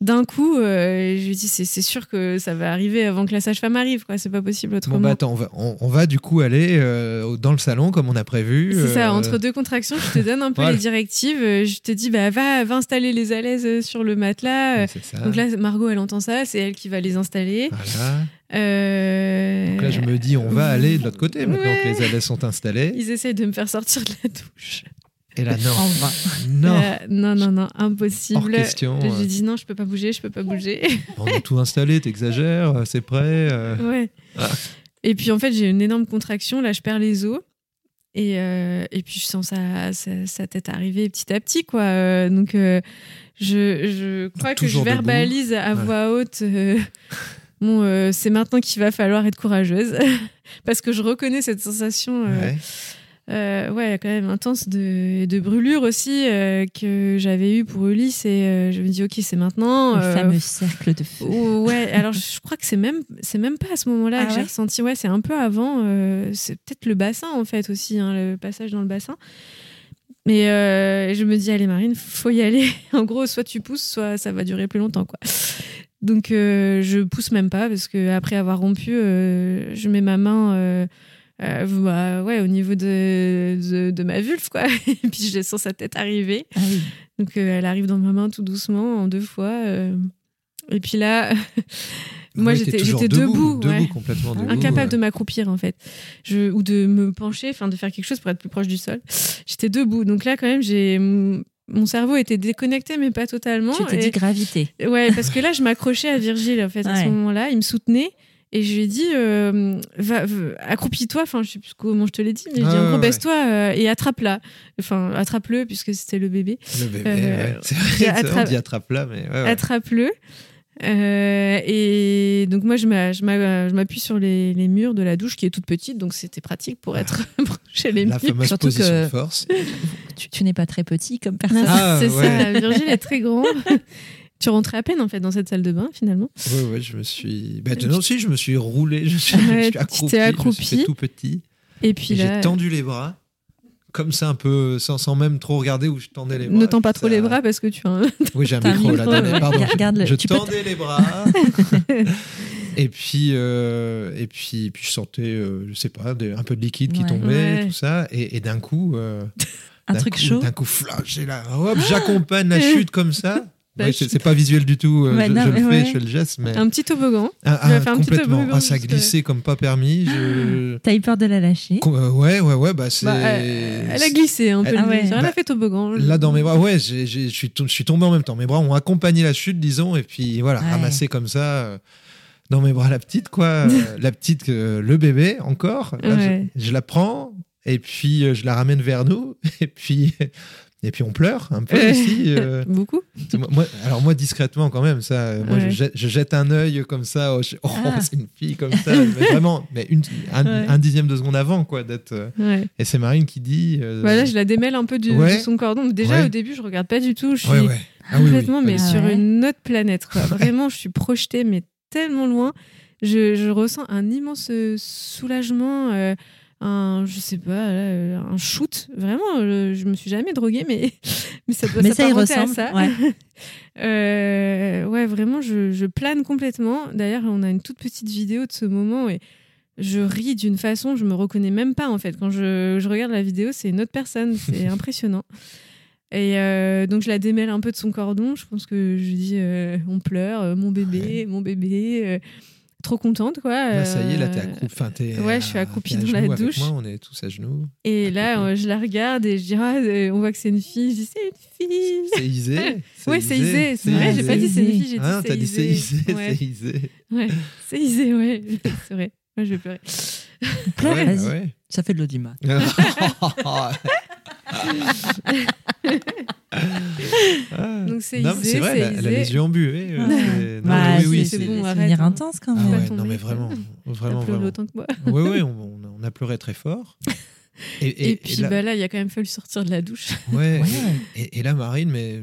d'un coup. euh, et je lui ai dit, c'est sûr que ça va arriver avant que la sage-femme arrive, quoi. C'est pas possible autrement. Bon bah attends, on va, on, on va du coup aller euh, dans le salon comme on a prévu. C'est ça, euh, entre deux contractions, je te donne un peu Voilà. les directives. Euh, Je te dis, bah, va, va installer les alaises euh, sur le matelas. Euh. Donc là, Margot, elle entend ça, c'est elle qui va les installer. Voilà. Euh, Donc là, je me dis, on va aller de l'autre côté maintenant Ouais. que les allées sont installées. Ils essayent de me faire sortir de la douche. Et là, non, En vain. non, Euh, non, non, non, impossible. J'ai dit non, je peux pas bouger, je peux pas bouger. On a tout installé, t'exagères, c'est prêt. euh. Ouais. Ah. Et puis en fait, j'ai une énorme contraction. Là, je perds les os. Et, euh, et puis je sens sa, sa, sa tête arriver petit à petit, quoi. Donc je, je crois que je debout. verbalise à voix haute. Bon, euh, c'est maintenant qu'il va falloir être courageuse. Parce que je reconnais cette sensation. euh, Ouais. euh, ouais, quand même intense de, de brûlure aussi euh, que j'avais eu pour Ulysse. Et euh, je me dis, ok, c'est maintenant. Le fameux cercle de feu. Oh, ouais, alors je crois que c'est même c'est même pas à ce moment-là Ah que j'ai ressenti. Ouais, c'est un peu avant. euh, c'est peut-être le bassin en fait aussi, hein, le passage dans le bassin. Mais euh, je me dis allez Marine, faut y aller. en gros, soit tu pousses, soit ça va durer plus longtemps quoi. Donc euh, je pousse même pas parce que après avoir rompu, euh, je mets ma main. euh, bah, ouais, au niveau de, de, de ma vulve, quoi. Et puis je sens sa tête arriver. Ah oui. Donc elle arrive dans ma main tout doucement en deux fois. Et puis là, moi Ouais, j'étais debout, debout, ouais. complètement debout. incapable ouais. de m'accroupir en fait, je, ou de me pencher, enfin de faire quelque chose pour être plus proche du sol. J'étais debout, donc là quand même j'ai mon cerveau était déconnecté mais pas totalement. Tu t'es Et- dit gravité. Ouais, parce que là je m'accrochais à Virgile en fait à ce moment-là, il me soutenait. Et je lui ai dit, euh, va, va- accroupis-toi, enfin, je sais plus comment je te l'ai dit, mais je Ah, dis, en gros, ouais, baisse-toi euh, et attrape-la. Enfin, attrape-le, puisque c'était le bébé. Le bébé, Euh, ouais. C'est vrai, vrai, on attrape- dit attrape là, mais ouais, ouais. Attrape-le. Euh, et donc, moi, je m'a- je m'a- je m'appuie sur les, les murs de la douche qui est toute petite, donc c'était pratique pour être chez les La murs. fameuse Surtout position que- de force. Tu, tu n'es pas très petit comme personne. Ah, c'est ouais. ça, Virgile est très grand. tu rentrais à peine en fait dans cette salle de bain finalement. Ouais, ouais, je me suis. Bah, non, aussi, je me suis roulé, je suis, Ouais, je suis tu accroupi, je me accroupi. suis fait tout petit. Et puis J'ai tendu les bras, comme ça, un peu, sans, sans même trop regarder où je tendais les bras. ne tends pas trop Ça- les bras parce que tu as un... Oui, j'ai un micro là, ouais. pardon. Je Tu peux tendais les bras. et puis, euh, et puis, puis je sentais, euh, je sais pas, des- un peu de liquide qui Ouais. tombait, Ouais. tout ça. Et, et d'un coup, euh, Un d'un truc coup- chaud. D'un coup, flash, j'ai là, hop, j'accompagne la chute comme ça. Ouais, c'est pas visuel du tout. euh, je, non, je le fais, ouais. je fais le geste, mais un petit toboggan. Ah, ah, faire un petit complètement. toboggan Ah, ça jusque- glissait comme pas permis. Je... T'as eu peur de la lâcher Com- euh, ouais, ouais, ouais, bah c'est. Bah, elle, elle a glissé un peu. Ah le ouais. visage. Elle Bah, a fait toboggan. Là dans mes bras, ouais, je suis, tombé en même temps. Mes bras ont accompagné la chute, disons, et puis voilà, ramassé comme ça euh, dans mes bras la petite, quoi. euh, la petite, euh, le bébé encore. Là, je, la prends, et puis euh, je la ramène vers nous, et puis. Et puis on pleure un peu aussi. euh. Beaucoup. Moi- alors moi discrètement quand même, ça. euh, Moi je, jette, je jette un œil comme ça. Oh, oh, Ah. c'est une fille comme ça. mais vraiment, mais une, un, Ouais. un dixième de seconde avant quoi d'être. euh, Ouais. Et c'est Marine qui dit. euh, Bah là, je la démêle un peu du, de son cordon. Déjà, au début, je regarde pas du tout. Je suis. Ah oui, oui. complètement, mais Ah sur une autre planète. Quoi. Vraiment, je suis projetée, mais tellement loin. Je, je ressens un immense soulagement, un, je sais pas, euh, un shoot. Vraiment, euh, je me suis jamais droguée, mais, mais ça doit Mais ça y à ressemble. ça. Ouais. Euh, ouais, vraiment, je, je plane complètement. D'ailleurs, on a une toute petite vidéo de ce moment et je ris d'une façon, je me reconnais même pas en fait. Quand je, je regarde la vidéo, c'est une autre personne, c'est impressionnant. Et euh, donc, je la démêle un peu de son cordon. Je pense que je dis euh, on pleure, mon bébé, mon bébé. Trop contente quoi. Là, ça y est, là, t'es Euh, accroupi. Enfin, t'es, ouais, je suis à- accroupie dans la douche. Moi, on est tous à genoux. Et là, Accroupie. euh, je la regarde et je dis ah, euh, on voit que c'est une fille. Je dis c'est une fille. C'est Isé. Ouais, c'est Isée. C'est vrai, j'ai pas dit c'est une fille, j'ai dit Ah non, c'est t'as dit c'est Isée. Ouais. C'est Isé. Ouais, c'est Isée, ouais. C'est vrai. Moi, je vais pleurer. Pleure, Ouais, bah vas-y. ouais. Ça fait de l'audimat. Donc, c'est Non, mais c'est vrai, elle a- elle a Isée. les yeux embués. euh, Ouais. c'est- non, Bah, mais oui, oui, c'est c'est bon, c'est arrête, devenir hein. intense quand Ah même. tomber. non mais vraiment, T'as vraiment, pleuré vraiment. autant que moi. Oui, oui, on, on a pleuré très fort. Et, Et, puis là, bah là, il a quand même fallu sortir de la douche. ouais, Ouais. et, et là, Marine, mais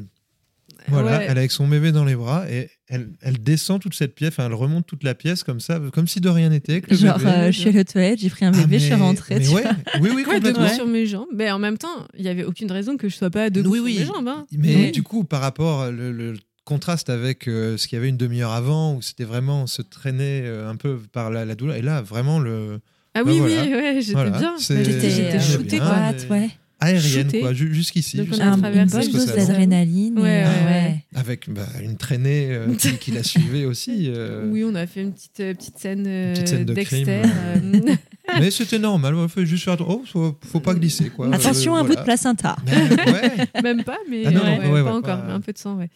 voilà, Ouais. elle est avec son bébé dans les bras et elle, elle descend toute cette pièce, enfin, elle remonte toute la pièce comme ça, comme si de rien n'était. Genre, bébé. euh, je suis allée aux toilettes, j'ai pris un Ah, bébé, je suis mais- rentrée. mais ouais, oui, oui, Ouais, complètement. debout sur mes jambes? Mais en même temps, il n'y avait aucune raison que je sois pas debout Oui, sur oui. mes jambes. hein. Mais Ouais. du coup, par rapport le, le contraste avec euh, ce qu'il y avait une demi-heure avant, où c'était vraiment se traîner euh, un peu par la, la douleur, et là, vraiment le Ah Bah oui, voilà. oui, ouais, j'étais Voilà, bien. J'étais shootée, quoi. ouais. Aérienne, Shooté. quoi, ju- jusqu'ici. Donc on a jusqu'à- Un- une traversé bonne jusqu'au dose salon. d'adrénaline. et, Ouais, euh, ouais, ouais. Avec bah, une traînée euh, qui, qui la suivait aussi. euh. Oui, on a fait une petite, euh, petite scène, euh, petite scène de Dexter. crime. euh, Mais c'était normal, il faut juste faire oh, faut, faut pas glisser. Quoi. Attention, Euh, un bout de placenta. Ouais. Même pas, mais Ah non, ouais, non, ouais, ouais, pas ouais, encore, pas- mais un peu de sang, ouais.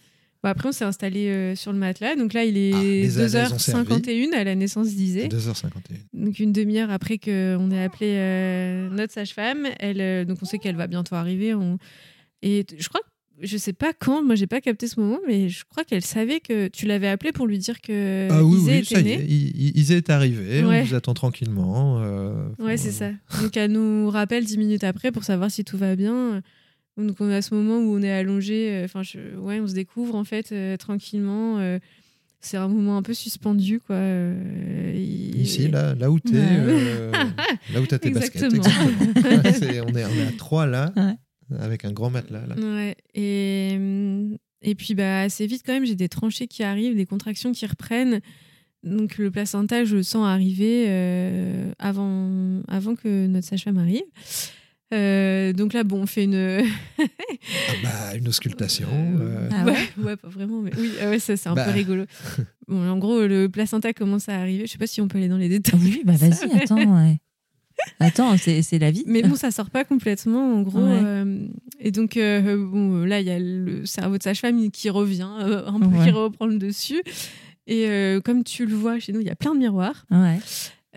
Bon, après, on s'est installé euh, sur le matelas. Donc là, il est Ah, les analyses ont 2h51 à la naissance d'Isée. 2h51. Donc une demi-heure après qu'on ait appelé euh, notre sage-femme, elle, euh, donc on sait qu'elle va bientôt arriver. on- Et je crois, je sais pas quand, moi j'ai pas capté ce moment, mais je crois qu'elle savait que tu l'avais appelé pour lui dire que Ah oui, Isée oui, était née. Isée est arrivé, Ouais. on vous attend tranquillement. Ouais, c'est ça. Donc elle nous rappelle dix minutes après pour savoir si tout va bien. Donc on a ce moment où on est allongé, euh, enfin ouais, on se découvre en fait euh, tranquillement. euh, c'est un moment un peu suspendu quoi. euh, Ici, là, là où t'es, Ouais. euh, là où t'as tes baskets. Exactement. exactement. Ouais, c'est- on, est, on est à trois là, Ouais. avec un grand matelas. Là. Ouais. Et, et puis bah, assez vite quand même, j'ai des tranchées qui arrivent, des contractions qui reprennent. Donc le placenta, je le sens arriver euh, avant, avant que notre sage-femme arrive. Euh, donc là, bon, on fait une. Ah bah, une auscultation. euh, Ah ouais, pas vraiment, mais oui, ah ouais, ça c'est un Bah. peu rigolo. Bon, en gros, le placenta commence à arriver. Je sais pas si on peut aller dans les détails. Oui, bah vas-y, attends. ouais. Attends, c'est c'est la vie. Mais bon, ça sort pas complètement, en gros. Ouais. euh, et donc, euh, bon, là, il y a le cerveau de sage-femme qui revient, euh, un peu, Ouais. qui reprend le dessus. Et euh, comme tu le vois chez nous, il y a plein de miroirs. Ouais.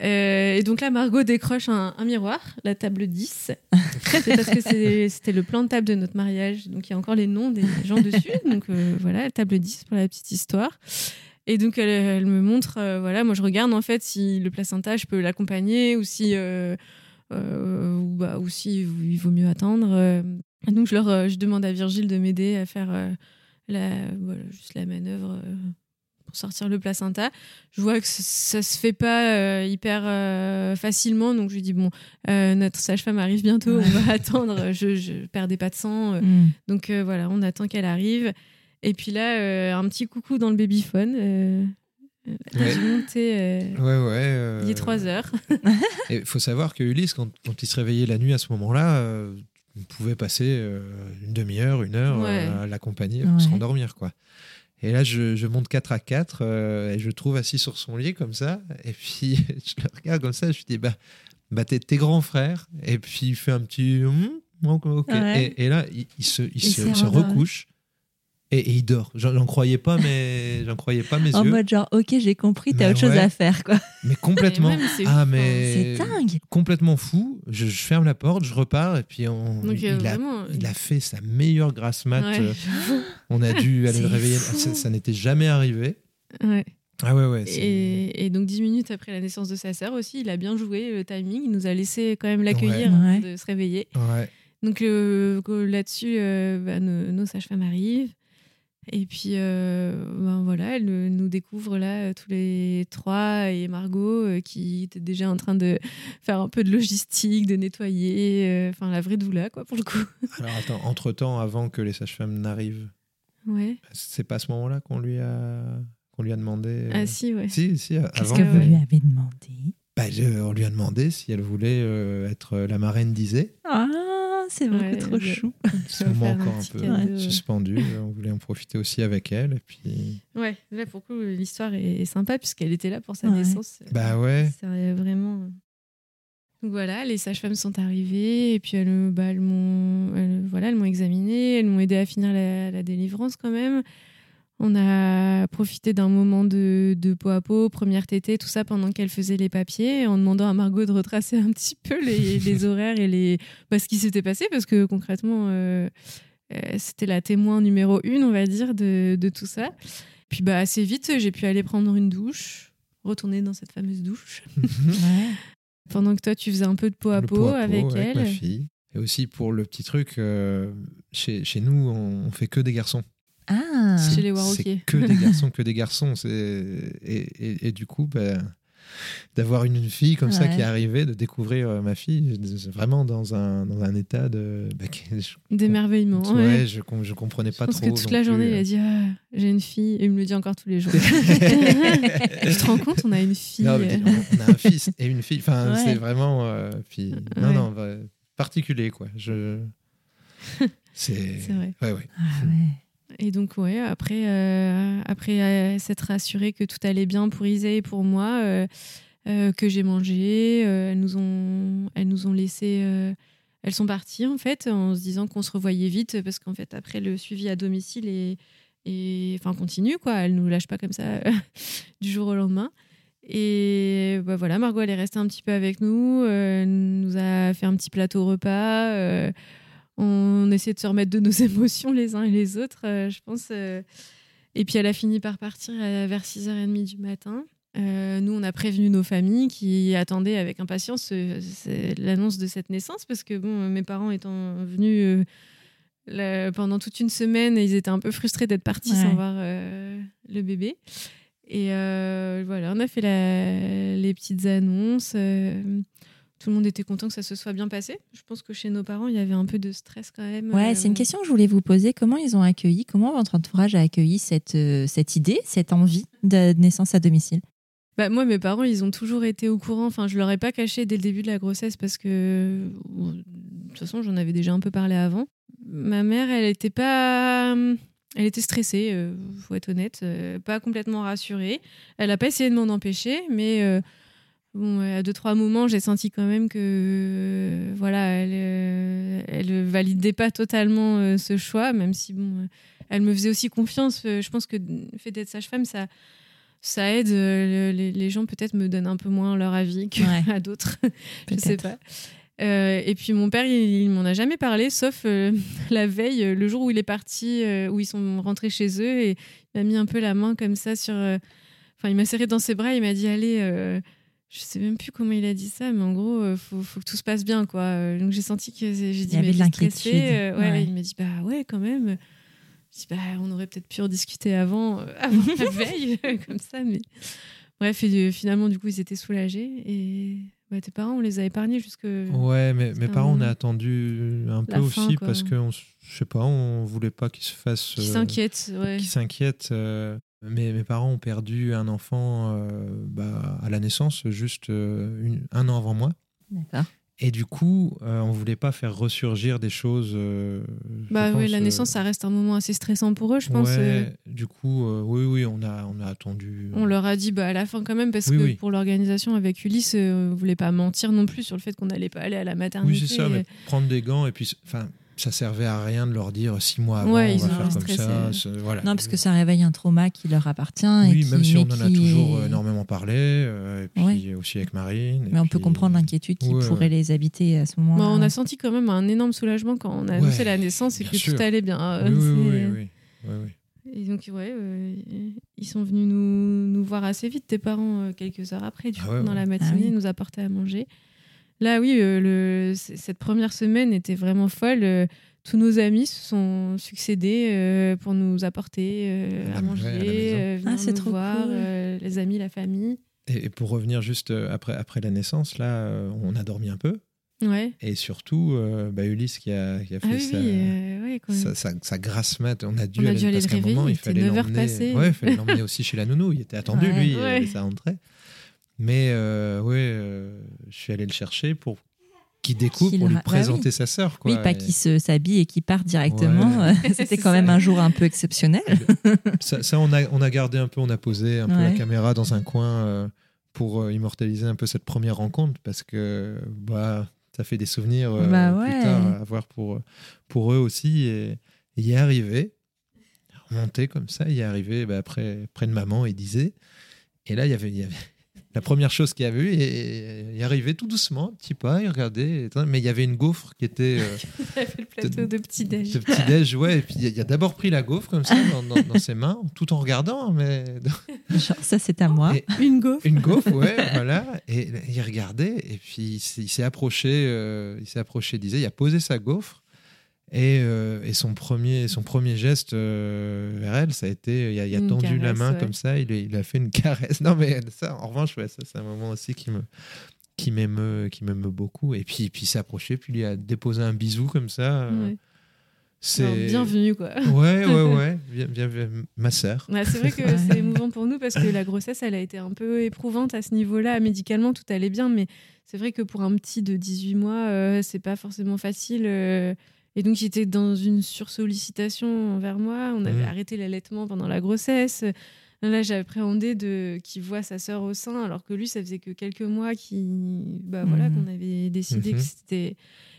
Euh, et donc là, Margot décroche un, un miroir, la table 10. C'est parce que c'était le plan de table de notre mariage. Donc il y a encore les noms des gens dessus. Donc euh, voilà, table 10 pour la petite histoire. Et donc elle, elle me montre, euh, voilà, moi je regarde en fait si le placenta, je peux l'accompagner ou si, ou, bah, ou si il vaut mieux attendre. Et donc je, leur, je demande à Virgile de m'aider à faire la, voilà, juste la manœuvre. Pour sortir le placenta. Je vois que ça se fait pas euh, hyper euh, facilement, donc je lui dis bon, euh, notre sage-femme arrive bientôt, on va attendre. Je, je perdais pas de sang, euh, Mm. donc euh, voilà, on attend qu'elle arrive. Et puis là, euh, un petit coucou dans le babyphone. Ouais. j'ai monté, euh, Ouais, ouais. euh, il est 3 heures. Il faut savoir que Ulysse, quand, quand il se réveillait la nuit à ce moment-là, euh, il pouvait passer euh, une demi-heure, une heure Ouais. à l'accompagner pour Ouais. se rendormir. Quoi. Et là, je, je monte 4 à 4 euh, et je le trouve assis sur son lit comme ça. Et puis, je le regarde comme ça. Je lui dis Bah, bah t'es t'es grand frère. Et puis, il fait un petit. Hum, ok. ok. Ouais. Et, et là, il, il se, il recouche. Et, et il dort. J'en croyais pas, mais j'en croyais pas mes En yeux. mode genre, ok, j'ai compris, t'as autre chose à faire, quoi. Mais complètement. Mais c'est ah, fou, mais C'est dingue. complètement fou. Je, je ferme la porte, je repars et puis on, Donc il, euh, a, vraiment. il a fait sa meilleure grasse mat. Ouais. Euh, On a dû aller le réveiller. fou. Ça, ça n'était jamais arrivé. Ouais. Ah ouais, ouais. Et, et donc dix minutes après la naissance de sa sœur aussi, il a bien joué le timing. Il nous a laissé quand même l'accueillir Ouais. avant Ouais. de se réveiller. Ouais. Donc euh, là-dessus, euh, bah, nos, nos sages-femmes arrivent. Et puis euh, ben, voilà, elles euh, nous découvrent là tous les trois et Margot euh, qui était déjà en train de faire un peu de logistique, de nettoyer, euh, enfin la vraie doula quoi pour le coup. Alors attends, entre temps, avant que les sages-femmes n'arrivent, Ouais. c'est pas à ce moment-là qu'on lui a qu'on lui a demandé. euh, Ah si ouais. Si, si, Qu'est-ce que vous lui avez demandé? Bah, je- on lui a demandé si elle voulait euh, être la marraine d'Isée. Ah, c'est beaucoup Ouais, trop chou. Ce moment encore un peu cadeau. suspendu. On voulait en profiter aussi avec elle. Et puis, Ouais, là pour le coup l'histoire est, sympa puisqu'elle était là pour sa Ouais. naissance. bah ouais. C'est vraiment. Donc voilà, les sages-femmes sont arrivées et puis elles, bah, elles m'ont, voilà, elles m'ont examinée, elles m'ont aidé à finir la, la délivrance quand même. On a profité d'un moment de, de peau à peau, première tétée, tout ça pendant qu'elle faisait les papiers, en demandant à Margot de retracer un petit peu les, les horaires et les, bah, ce qui s'était passé, parce que concrètement, euh, euh, c'était la témoin numéro une, on va dire, de, de tout ça. Puis bah, assez vite, j'ai pu aller prendre une douche, retourner dans cette fameuse douche. Ouais. Pendant que toi, tu faisais un peu de peau à peau, à avec, elle. fille. Et aussi pour le petit truc, euh, chez, chez nous, on, on fait que des garçons. Ah, Chez les C'est Warroquiers. que des garçons, que des garçons. Et, et, et du coup, ben, d'avoir une fille comme ça qui est arrivée, de découvrir euh, ma fille, vraiment dans un, dans un état de. je, D'émerveillement. ouais, ouais. je, je comprenais Je pas pense trop. que toute la plus, journée, euh. il a dit ah, J'ai une fille. Et il me le dit encore tous les jours. tu te rends compte, on a une fille. Non, mais on a un fils et une fille. Enfin, Ouais. c'est vraiment. euh, puis, non, Ouais. non, bah, particulier, quoi. Je. C'est. C'est vrai. Ouais, ouais. Ah ouais. Et donc, ouais, après, euh, après euh, s'être assuré que tout allait bien pour Isée et pour moi, euh, que j'ai mangé, elles, nous ont, elles nous ont laissé. elles sont parties, en fait, en se disant qu'on se revoyait vite, parce qu'en fait, après, le suivi à domicile est. est- Enfin, continue, quoi. Elles nous lâchent pas comme ça du jour au lendemain. Et bah voilà, Margot, elle est restée un petit peu avec nous. nous a fait un petit plateau repas. On essaie de se remettre de nos émotions les uns et les autres, euh, je pense. euh. Et puis elle a fini par partir euh, vers 6h30 du matin. Euh, nous, on a prévenu nos familles qui attendaient avec impatience l'annonce de cette naissance parce que bon, mes parents étant venus la- pendant toute une semaine, ils étaient un peu frustrés d'être partis Ouais. sans voir le bébé. Et voilà, on a fait la- les petites annonces. Euh, tout le monde était content que ça se soit bien passé. Je pense que chez nos parents, il y avait un peu de stress quand même. Ouais, euh, c'est une question que je voulais vous poser. Comment ils ont accueilli, comment votre entourage a accueilli cette, euh, cette idée, cette envie de naissance à domicile? Bah, moi, mes parents, ils ont toujours été au courant. Enfin, je leur ai pas caché dès le début de la grossesse parce que, bon, de toute façon, j'en avais déjà un peu parlé avant. Ma mère, elle était pas. Elle était stressée, euh, faut être honnête, euh, pas complètement rassurée. Elle a pas essayé de m'en empêcher, mais euh, bon, à deux trois moments, j'ai senti quand même que, euh, voilà, elle, euh, elle validait pas totalement euh, ce choix, même si bon, euh, elle me faisait aussi confiance. Euh, je pense que le fait d'être sage-femme, ça ça aide. euh, le- les, les gens peut-être me donnent un peu moins leur avis qu'à Ouais. d'autres. je sais pas. Euh, et puis mon père, il, il m'en a jamais parlé, sauf euh, la veille, euh, le jour où il est parti, euh, où ils sont rentrés chez eux, et il m'a mis un peu la main comme ça sur. euh, Enfin, il m'a serré dans ses bras, il m'a dit allez. Euh, je sais même plus comment il a dit ça, mais en gros, euh, faut, faut que tout se passe bien, quoi. Euh, Donc j'ai senti que j'ai dit y avait mais de l'inquiétude, Euh, ouais, ouais. il m'a dit bah ouais, quand même. Je dis bah on aurait peut-être pu en discuter avant, euh, avant la veille, comme ça, mais bref. Et, euh, finalement, du coup, ils étaient soulagés et ouais, tes parents, on les a épargnés jusque. Ouais, mais mes parents, on a attendu un peu fin, aussi quoi. parce que, on je sais pas, on voulait pas qu'ils se fassent. Qui euh, s'inquiètent, ouais. qui s'inquiètent. euh, mais mes parents ont perdu un enfant euh, bah, à la naissance, juste euh, une- un an avant moi. D'accord. Et du coup, euh, on voulait pas faire ressurgir des choses. euh, Bah oui, la euh, naissance, ça reste un moment assez stressant pour eux, je pense. ouais, euh. Du coup, euh, oui, oui, on a, on a attendu. On leur a dit bah, à la fin quand même, parce Oui, que oui. pour l'organisation avec Ulysse, euh, on voulait pas mentir non plus sur le fait qu'on n'allait pas aller à la maternité. Oui, c'est ça, mais prendre des gants et puis, enfin, ça servait à rien de leur dire six mois avant, Ouais, on va faire comme ça. Voilà. Non, parce que ça réveille un trauma qui leur appartient. et Oui, qui, même si on en a toujours est- euh, énormément parlé, euh, et puis Ouais. aussi avec Marine. Mais on peut comprendre l'inquiétude qui Ouais, pourrait les habiter à ce moment-là. Bah, on a senti quand même un énorme soulagement quand on a Ouais, annoncé la naissance et bien que sûr. tout allait bien. Euh, Oui, oui, oui, oui, oui, oui. Et donc, ouais, euh, ils sont venus nous, nous voir assez vite, tes parents, euh, quelques heures après, du Ah coup, ouais, dans ouais. la matinée, Ah oui. nous apporter à manger. Là, oui, euh, le, cette première semaine était vraiment folle. Euh, tous nos amis se sont succédés euh, pour nous apporter euh, à manger, à euh, Ah, nous trop voir, cool. euh, les amis, la famille. Et, et pour revenir juste après, après la naissance, là, euh, on a dormi un peu. Ouais. Et surtout, euh, bah, Ulysse qui a, qui a fait Ah oui, sa, oui, euh, ouais, sa, sa- sa grasse mat, on a dû On a aller, dû aller parce qu'à un réveiller, moment, il fallait 9 heures l'emmener. Ouais, il fallait l'emmener aussi chez la nounou. Il était attendu, Ouais. lui, Ouais. et ça rentrait. Mais euh, ouais, euh, je suis allé le chercher pour qu'il découvre, Qu'il pour lui bah présenter oui. sa sœur. Oui, Quoi. pas Et qu'ils se- s'habillent et qu'ils partent directement. Ouais. C'était quand même un jour un peu exceptionnel. ça, ça, on, a, on a gardé un peu, on a posé un peu la caméra dans un coin euh, pour euh, immortaliser un peu cette première rencontre parce que bah, ça fait des souvenirs euh, Bah plus tard à voir pour, pour eux aussi. Et il est arrivé, remonté comme ça, il est arrivé bah, après, près de maman, il disait. Et là, il y avait, il y avait la première chose qu'il y avait eu, et il arrivait tout doucement, petit pas, il regardait, mais il y avait une gaufre qui était. euh, Il a fait le plateau de petit-déj. ce petit déj, ouais, et puis il a- d'abord pris la gaufre comme ça dans, dans- dans ses mains, tout en regardant, mais Genre, ça, c'est à moi. Et- Une gaufre. une gaufre, ouais, voilà. Et il regardait, et puis il s'est il s'est approché, euh, il s'est approché, disait, il a posé sa gaufre, et, euh, et son premier, son premier geste euh, vers elle, ça a été, il a, il a Une tendu la main ouais. comme ça, il, a- il a fait une caresse. Non, mais ça, en revanche, ouais, ça, c'est un moment aussi qui me qui m'émeut qui m'émeut beaucoup et puis puis il s'est approché puis il lui a déposé un bisou comme ça euh, Ouais. c'est Alors, bienvenue, quoi. Ouais, ouais, ouais. Bien, bien, bien. Ma sœur. Ouais, c'est vrai que c'est émouvant pour nous parce que la grossesse, elle a été un peu éprouvante à ce niveau-là. Médicalement, tout allait bien, mais c'est vrai que pour un petit de 18 mois, euh, c'est pas forcément facile. Et donc, j'étais dans une sursollicitation envers moi. On avait Mhm. arrêté l'allaitement pendant la grossesse. Là, j'appréhendais de qu'il voit sa sœur au sein, alors que lui, ça faisait que quelques mois qui, bah voilà, Mhm. qu'on avait décidé que c'était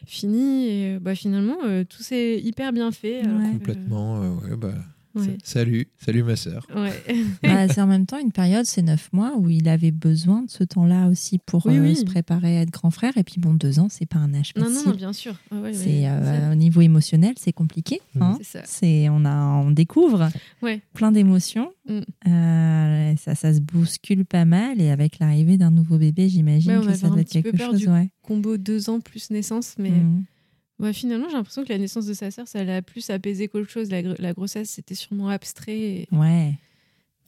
fini. Et bah finalement, euh, tout s'est hyper bien fait. alors Ouais. que- Complètement. euh, ouais, bah, Ouais. Salut, salut ma sœur. Ouais. Bah, c'est en même temps une période, c'est neuf mois, où il avait besoin de ce temps-là aussi pour Oui, euh, oui. se préparer à être grand frère. Et puis bon, deux ans, c'est pas un âge Non, facile. non, non, bien sûr. Ah ouais, c'est euh, au niveau émotionnel, c'est compliqué. Mhm. hein. c'est on a on découvre Ouais. plein d'émotions. Mm. Euh, ça ça se bouscule pas mal et avec l'arrivée d'un nouveau bébé, j'imagine que ça doit être quelque peur chose. du Ouais. Combo deux ans plus naissance, mais Mm. Ouais, finalement, j'ai l'impression que la naissance de sa sœur, ça l'a plus apaisé qu'autre chose. La, gr- la grossesse, c'était sûrement abstrait. et- Ouais.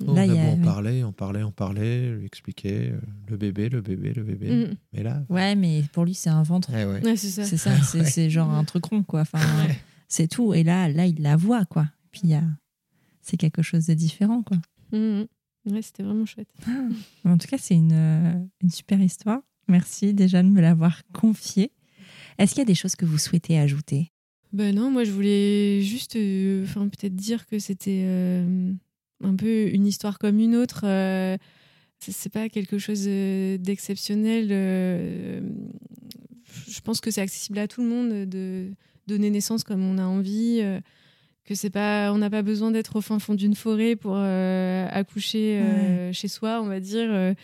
On Là, a y beau a- en oui. parler, on parlait, on parlait, lui expliquer euh, le bébé, le bébé, le bébé. Mm. Mais là, Ouais, mais pour lui, c'est un ventre. ouais, ouais. Ouais, c'est ça. C'est ça, c'est Ouais. c'est genre un truc rond, quoi. Enfin, Ouais. c'est tout. Et là, là, il la voit, quoi. Puis il y a... c'est quelque chose de différent, quoi. Mhm. Ouais, c'était vraiment chouette. En tout cas, c'est une, euh, une super histoire. Merci déjà de me l'avoir confiée. Est-ce qu'il y a des choses que vous souhaitez ajouter? Ben non, moi je voulais juste euh, enfin, peut-être dire que c'était euh, un peu une histoire comme une autre. euh, c'est- pas quelque chose euh, d'exceptionnel. je pense que c'est accessible à tout le monde de donner naissance comme on a envie. que c'est pas, on n'a pas besoin d'être au fin fond d'une forêt pour accoucher chez soi, on va dire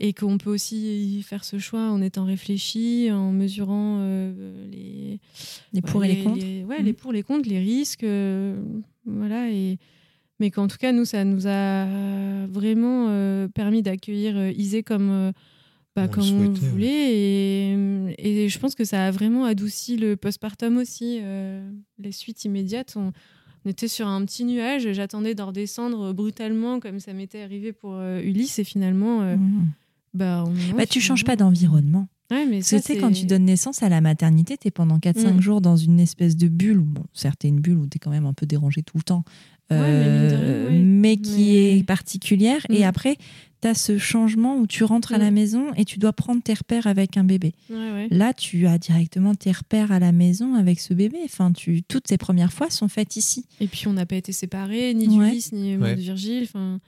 et qu'on peut aussi faire ce choix en étant réfléchi, en mesurant euh, les, les pour et les contre. Les, ouais, les mmh. pour, les contre, les risques. Euh, voilà, et, mais qu'en tout cas, nous, ça nous a vraiment euh, permis d'accueillir Isée comme, bah, on comme on voulait. Et, et, je pense que ça a vraiment adouci le postpartum aussi. les suites immédiates, on, était sur un petit nuage. J'attendais d'en redescendre brutalement, comme ça m'était arrivé pour Ulysse. Et finalement, mmh. Bah, bah tu changes pas d'environnement. Ouais, mais ça, tu quand tu donnes naissance à la maternité, tu es pendant 4-5 mm. jours dans une espèce de bulle, bon, certes, une bulle où tu es quand même un peu dérangé tout le temps, euh, mais, qui est particulière. Et mm. après, tu as ce changement où tu rentres à la mm. maison et tu dois prendre tes repères avec un bébé. Là, tu as directement tes repères à la maison avec ce bébé. Enfin, tu, toutes tes premières fois sont faites ici. Et puis, on n'a pas été séparés, ni d'Ulysse, ni moi de Virgile. Enfin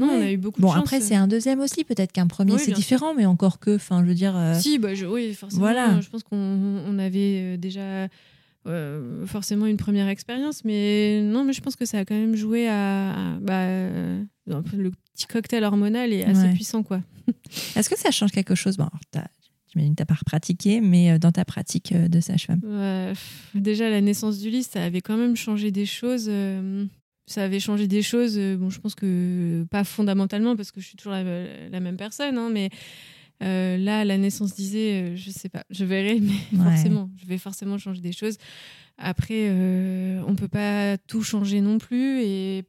non, on a eu beaucoup bon, de chance. Bon, après, c'est un deuxième aussi. Peut-être qu'un premier, c'est différent, mais encore que, enfin, je veux dire. Euh, si, bah, je, oui, forcément. Voilà. Je pense qu'on avait euh, déjà euh, forcément une première expérience, mais non, mais je pense que ça a quand même joué à. bah, le petit cocktail hormonal est assez puissant, quoi. Est-ce que ça change quelque chose? Bon, J'imagine que tu n'as pas pratiqué, mais dans ta pratique de sage-femme Déjà, la naissance du lit, ça avait quand même changé des choses ça avait changé des choses. Euh, bon, je pense que pas fondamentalement parce que je suis toujours la, même personne, hein, mais euh, là, la naissance disait, euh, je sais pas, je verrai, mais forcément, je vais forcément changer des choses. Après, on peut pas tout changer non plus et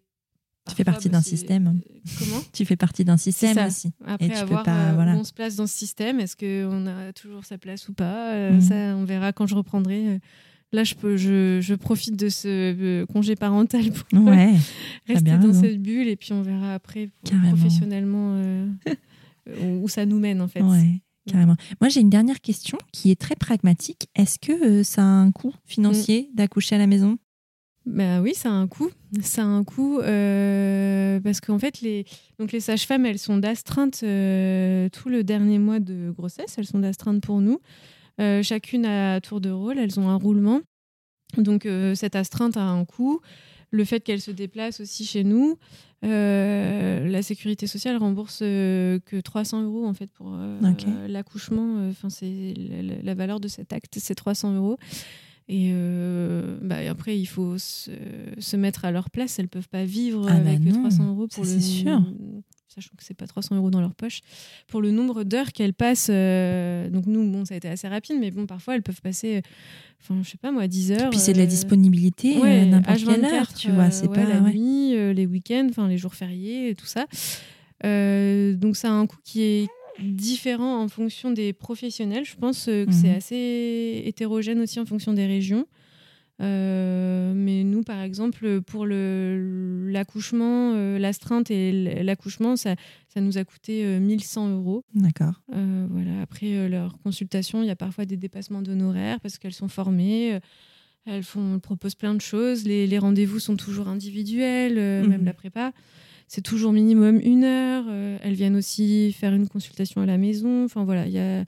tu fais partie bah, d'un système. Comment Tu fais partie d'un système aussi. Après, et avoir, pas, voilà. on se place dans ce système, est-ce qu'on a toujours sa place ou pas mhm. Ça, on verra quand je reprendrai là, je, peux, je, je profite de ce euh, congé parental pour ouais, rester dans cette bulle et puis on verra après professionnellement euh, où ça nous mène en fait. Ouais, carrément. Moi, j'ai une dernière question qui est très pragmatique. Est-ce que euh, ça a un coût financier mm. d'accoucher à la maison? Bah oui, ça a un coût. Ça a un coût parce qu'en fait, les, donc les sages-femmes, elles sont d'astreinte tout le dernier mois de grossesse. Elles sont d'astreinte pour nous. Euh, chacune à tour de rôle, elles ont un roulement. Donc euh, cette astreinte a un coût. Le fait qu'elles se déplacent aussi chez nous, euh, la sécurité sociale rembourse que 300 euros en fait pour l'accouchement. Enfin, c'est la, valeur de cet acte, c'est 300 euros. Et bah, après, il faut se, mettre à leur place. Elles peuvent pas vivre ah bah avec 300 euros pour le. Sûr sachant que c'est pas 300 euros dans leur poche, pour le nombre d'heures qu'elles passent. Euh, donc nous, bon, ça a été assez rapide, mais bon, parfois elles peuvent passer, euh, enfin, je sais pas moi, 10 heures. Puis c'est de la euh, disponibilité n'importe quelle heure, tu vois. C'est pas la nuit, les week-ends, enfin les jours fériés, tout ça. donc ça a un coût qui est différent en fonction des professionnels. Je pense que c'est mhm. assez hétérogène aussi en fonction des régions. Euh, mais nous, par exemple, pour l'accouchement, euh, l'astreinte et l'accouchement, ça, ça, nous a coûté 1100 euh, euros. D'accord. voilà. Après leur consultation, il y a parfois des dépassements d'honoraires parce qu'elles sont formées. Elles, font, proposent plein de choses. Les, les rendez-vous sont toujours individuels, même mhm. la prépa. C'est toujours minimum une heure. elles viennent aussi faire une consultation à la maison. Enfin voilà, il y a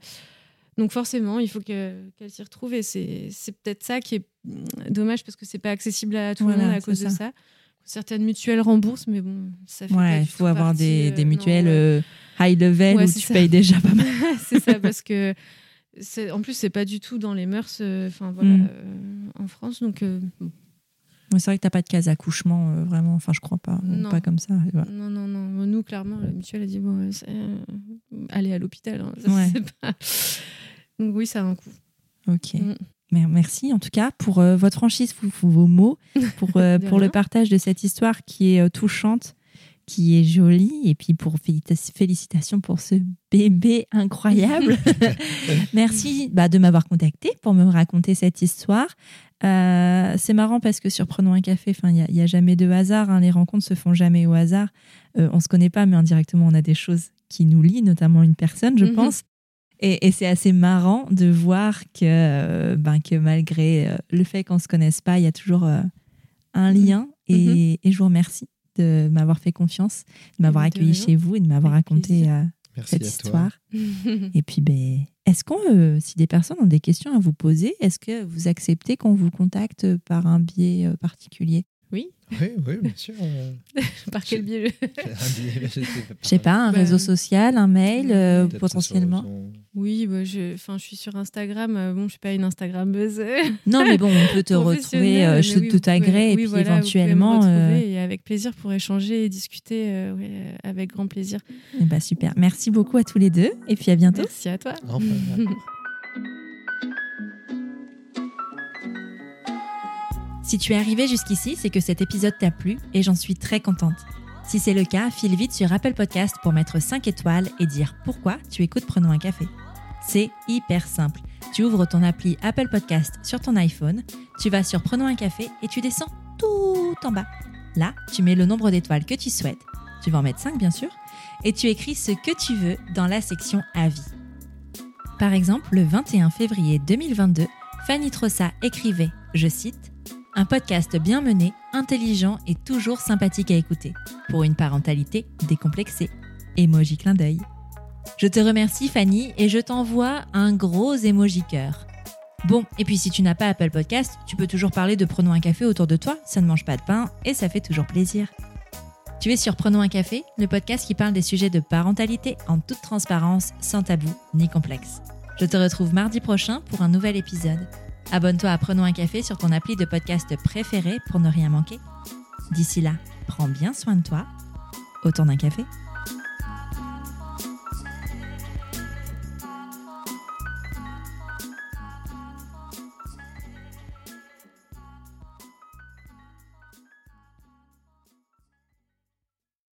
donc forcément, il faut qu'elle s'y retrouve et c'est peut-être ça qui est dommage parce que c'est pas accessible à tout le monde à cause de ça. Certaines mutuelles remboursent, mais bon, ça fait ouais, il faut avoir des, des, euh, mutuelles euh, high level où tu payes déjà pas mal. c'est ça parce que en plus c'est pas du tout dans les mœurs, euh, voilà, mm. en France. Donc c'est vrai que tu n'as pas de case accouchement, vraiment. Enfin, je crois pas. Pas comme ça. Non, non, non. Nous, clairement, la mutuelle a dit bon, aller à l'hôpital. Hein. Pas... Donc oui, ça a un coût. Ok. Mm. Merci en tout cas pour euh, votre franchise, pour, vos mots, pour, euh, pour le partage de cette histoire qui est euh, touchante, qui est jolie, et puis pour félicitations pour ce bébé incroyable. Merci bah, de m'avoir contacté pour me raconter cette histoire. c'est marrant parce que sur Prenons un café, il n'y a, a, jamais de hasard, hein, les rencontres se font jamais au hasard. on se connaît pas, mais indirectement on a des choses qui nous lient, notamment une personne, je mhm. pense. Et, c'est assez marrant de voir que, euh, ben, que malgré euh, le fait qu'on ne se connaisse pas, il y a toujours euh, un lien. Mhm. Et, je vous remercie de m'avoir fait confiance, de m'avoir accueilli chez vous et de m'avoir raconté cette histoire. et puis, ben, est-ce qu'on, si des personnes ont des questions à vous poser, est-ce que vous acceptez qu'on vous contacte par un biais particulier? Oui. Oui, oui, bien sûr. euh, Par quel biais Je sais pas, un Bah, réseau social, un mail, euh, potentiellement. son- Oui, bah, je, enfin, je suis sur Instagram. euh, Bon, je suis pas une Instagrammeuse. Non, mais bon, on peut te retrouver euh, sous oui, tout agré et oui, puis voilà, vous pouvez me éventuellement. euh, retrouver Et avec plaisir pour échanger et discuter, euh, ouais, avec grand plaisir. eh ben, super. Merci beaucoup à tous les deux et puis à bientôt. Merci à toi. Si tu es arrivé jusqu'ici, c'est que cet épisode t'a plu et j'en suis très contente. Si c'est le cas, file vite sur Apple Podcast pour mettre 5 étoiles et dire pourquoi tu écoutes Prenons un café. C'est hyper simple. Tu ouvres ton appli Apple Podcast sur ton iPhone, tu vas sur Prenons un café et tu descends tout en bas. Là, tu mets le nombre d'étoiles que tu souhaites. Tu vas en mettre 5 bien sûr. Et tu écris ce que tu veux dans la section Avis. Par exemple, le 21 février 2022, Fanny Trossa écrivait, je cite, un podcast bien mené, intelligent et toujours sympathique à écouter. Pour une parentalité décomplexée. Emoji clin d'œil. Je te remercie Fanny et je t'envoie un gros emoji cœur. Bon, et puis si tu n'as pas Apple Podcast, tu peux toujours parler de Prenons un café autour de toi, ça ne mange pas de pain et ça fait toujours plaisir. Tu es sur Prenons un café, le podcast qui parle des sujets de parentalité en toute transparence, sans tabou ni complexe. Je te retrouve mardi prochain pour un nouvel épisode. Abonne-toi à Prenons un café sur ton appli de podcast préféré pour ne rien manquer. D'ici là, prends bien soin de toi. Autour d'un café.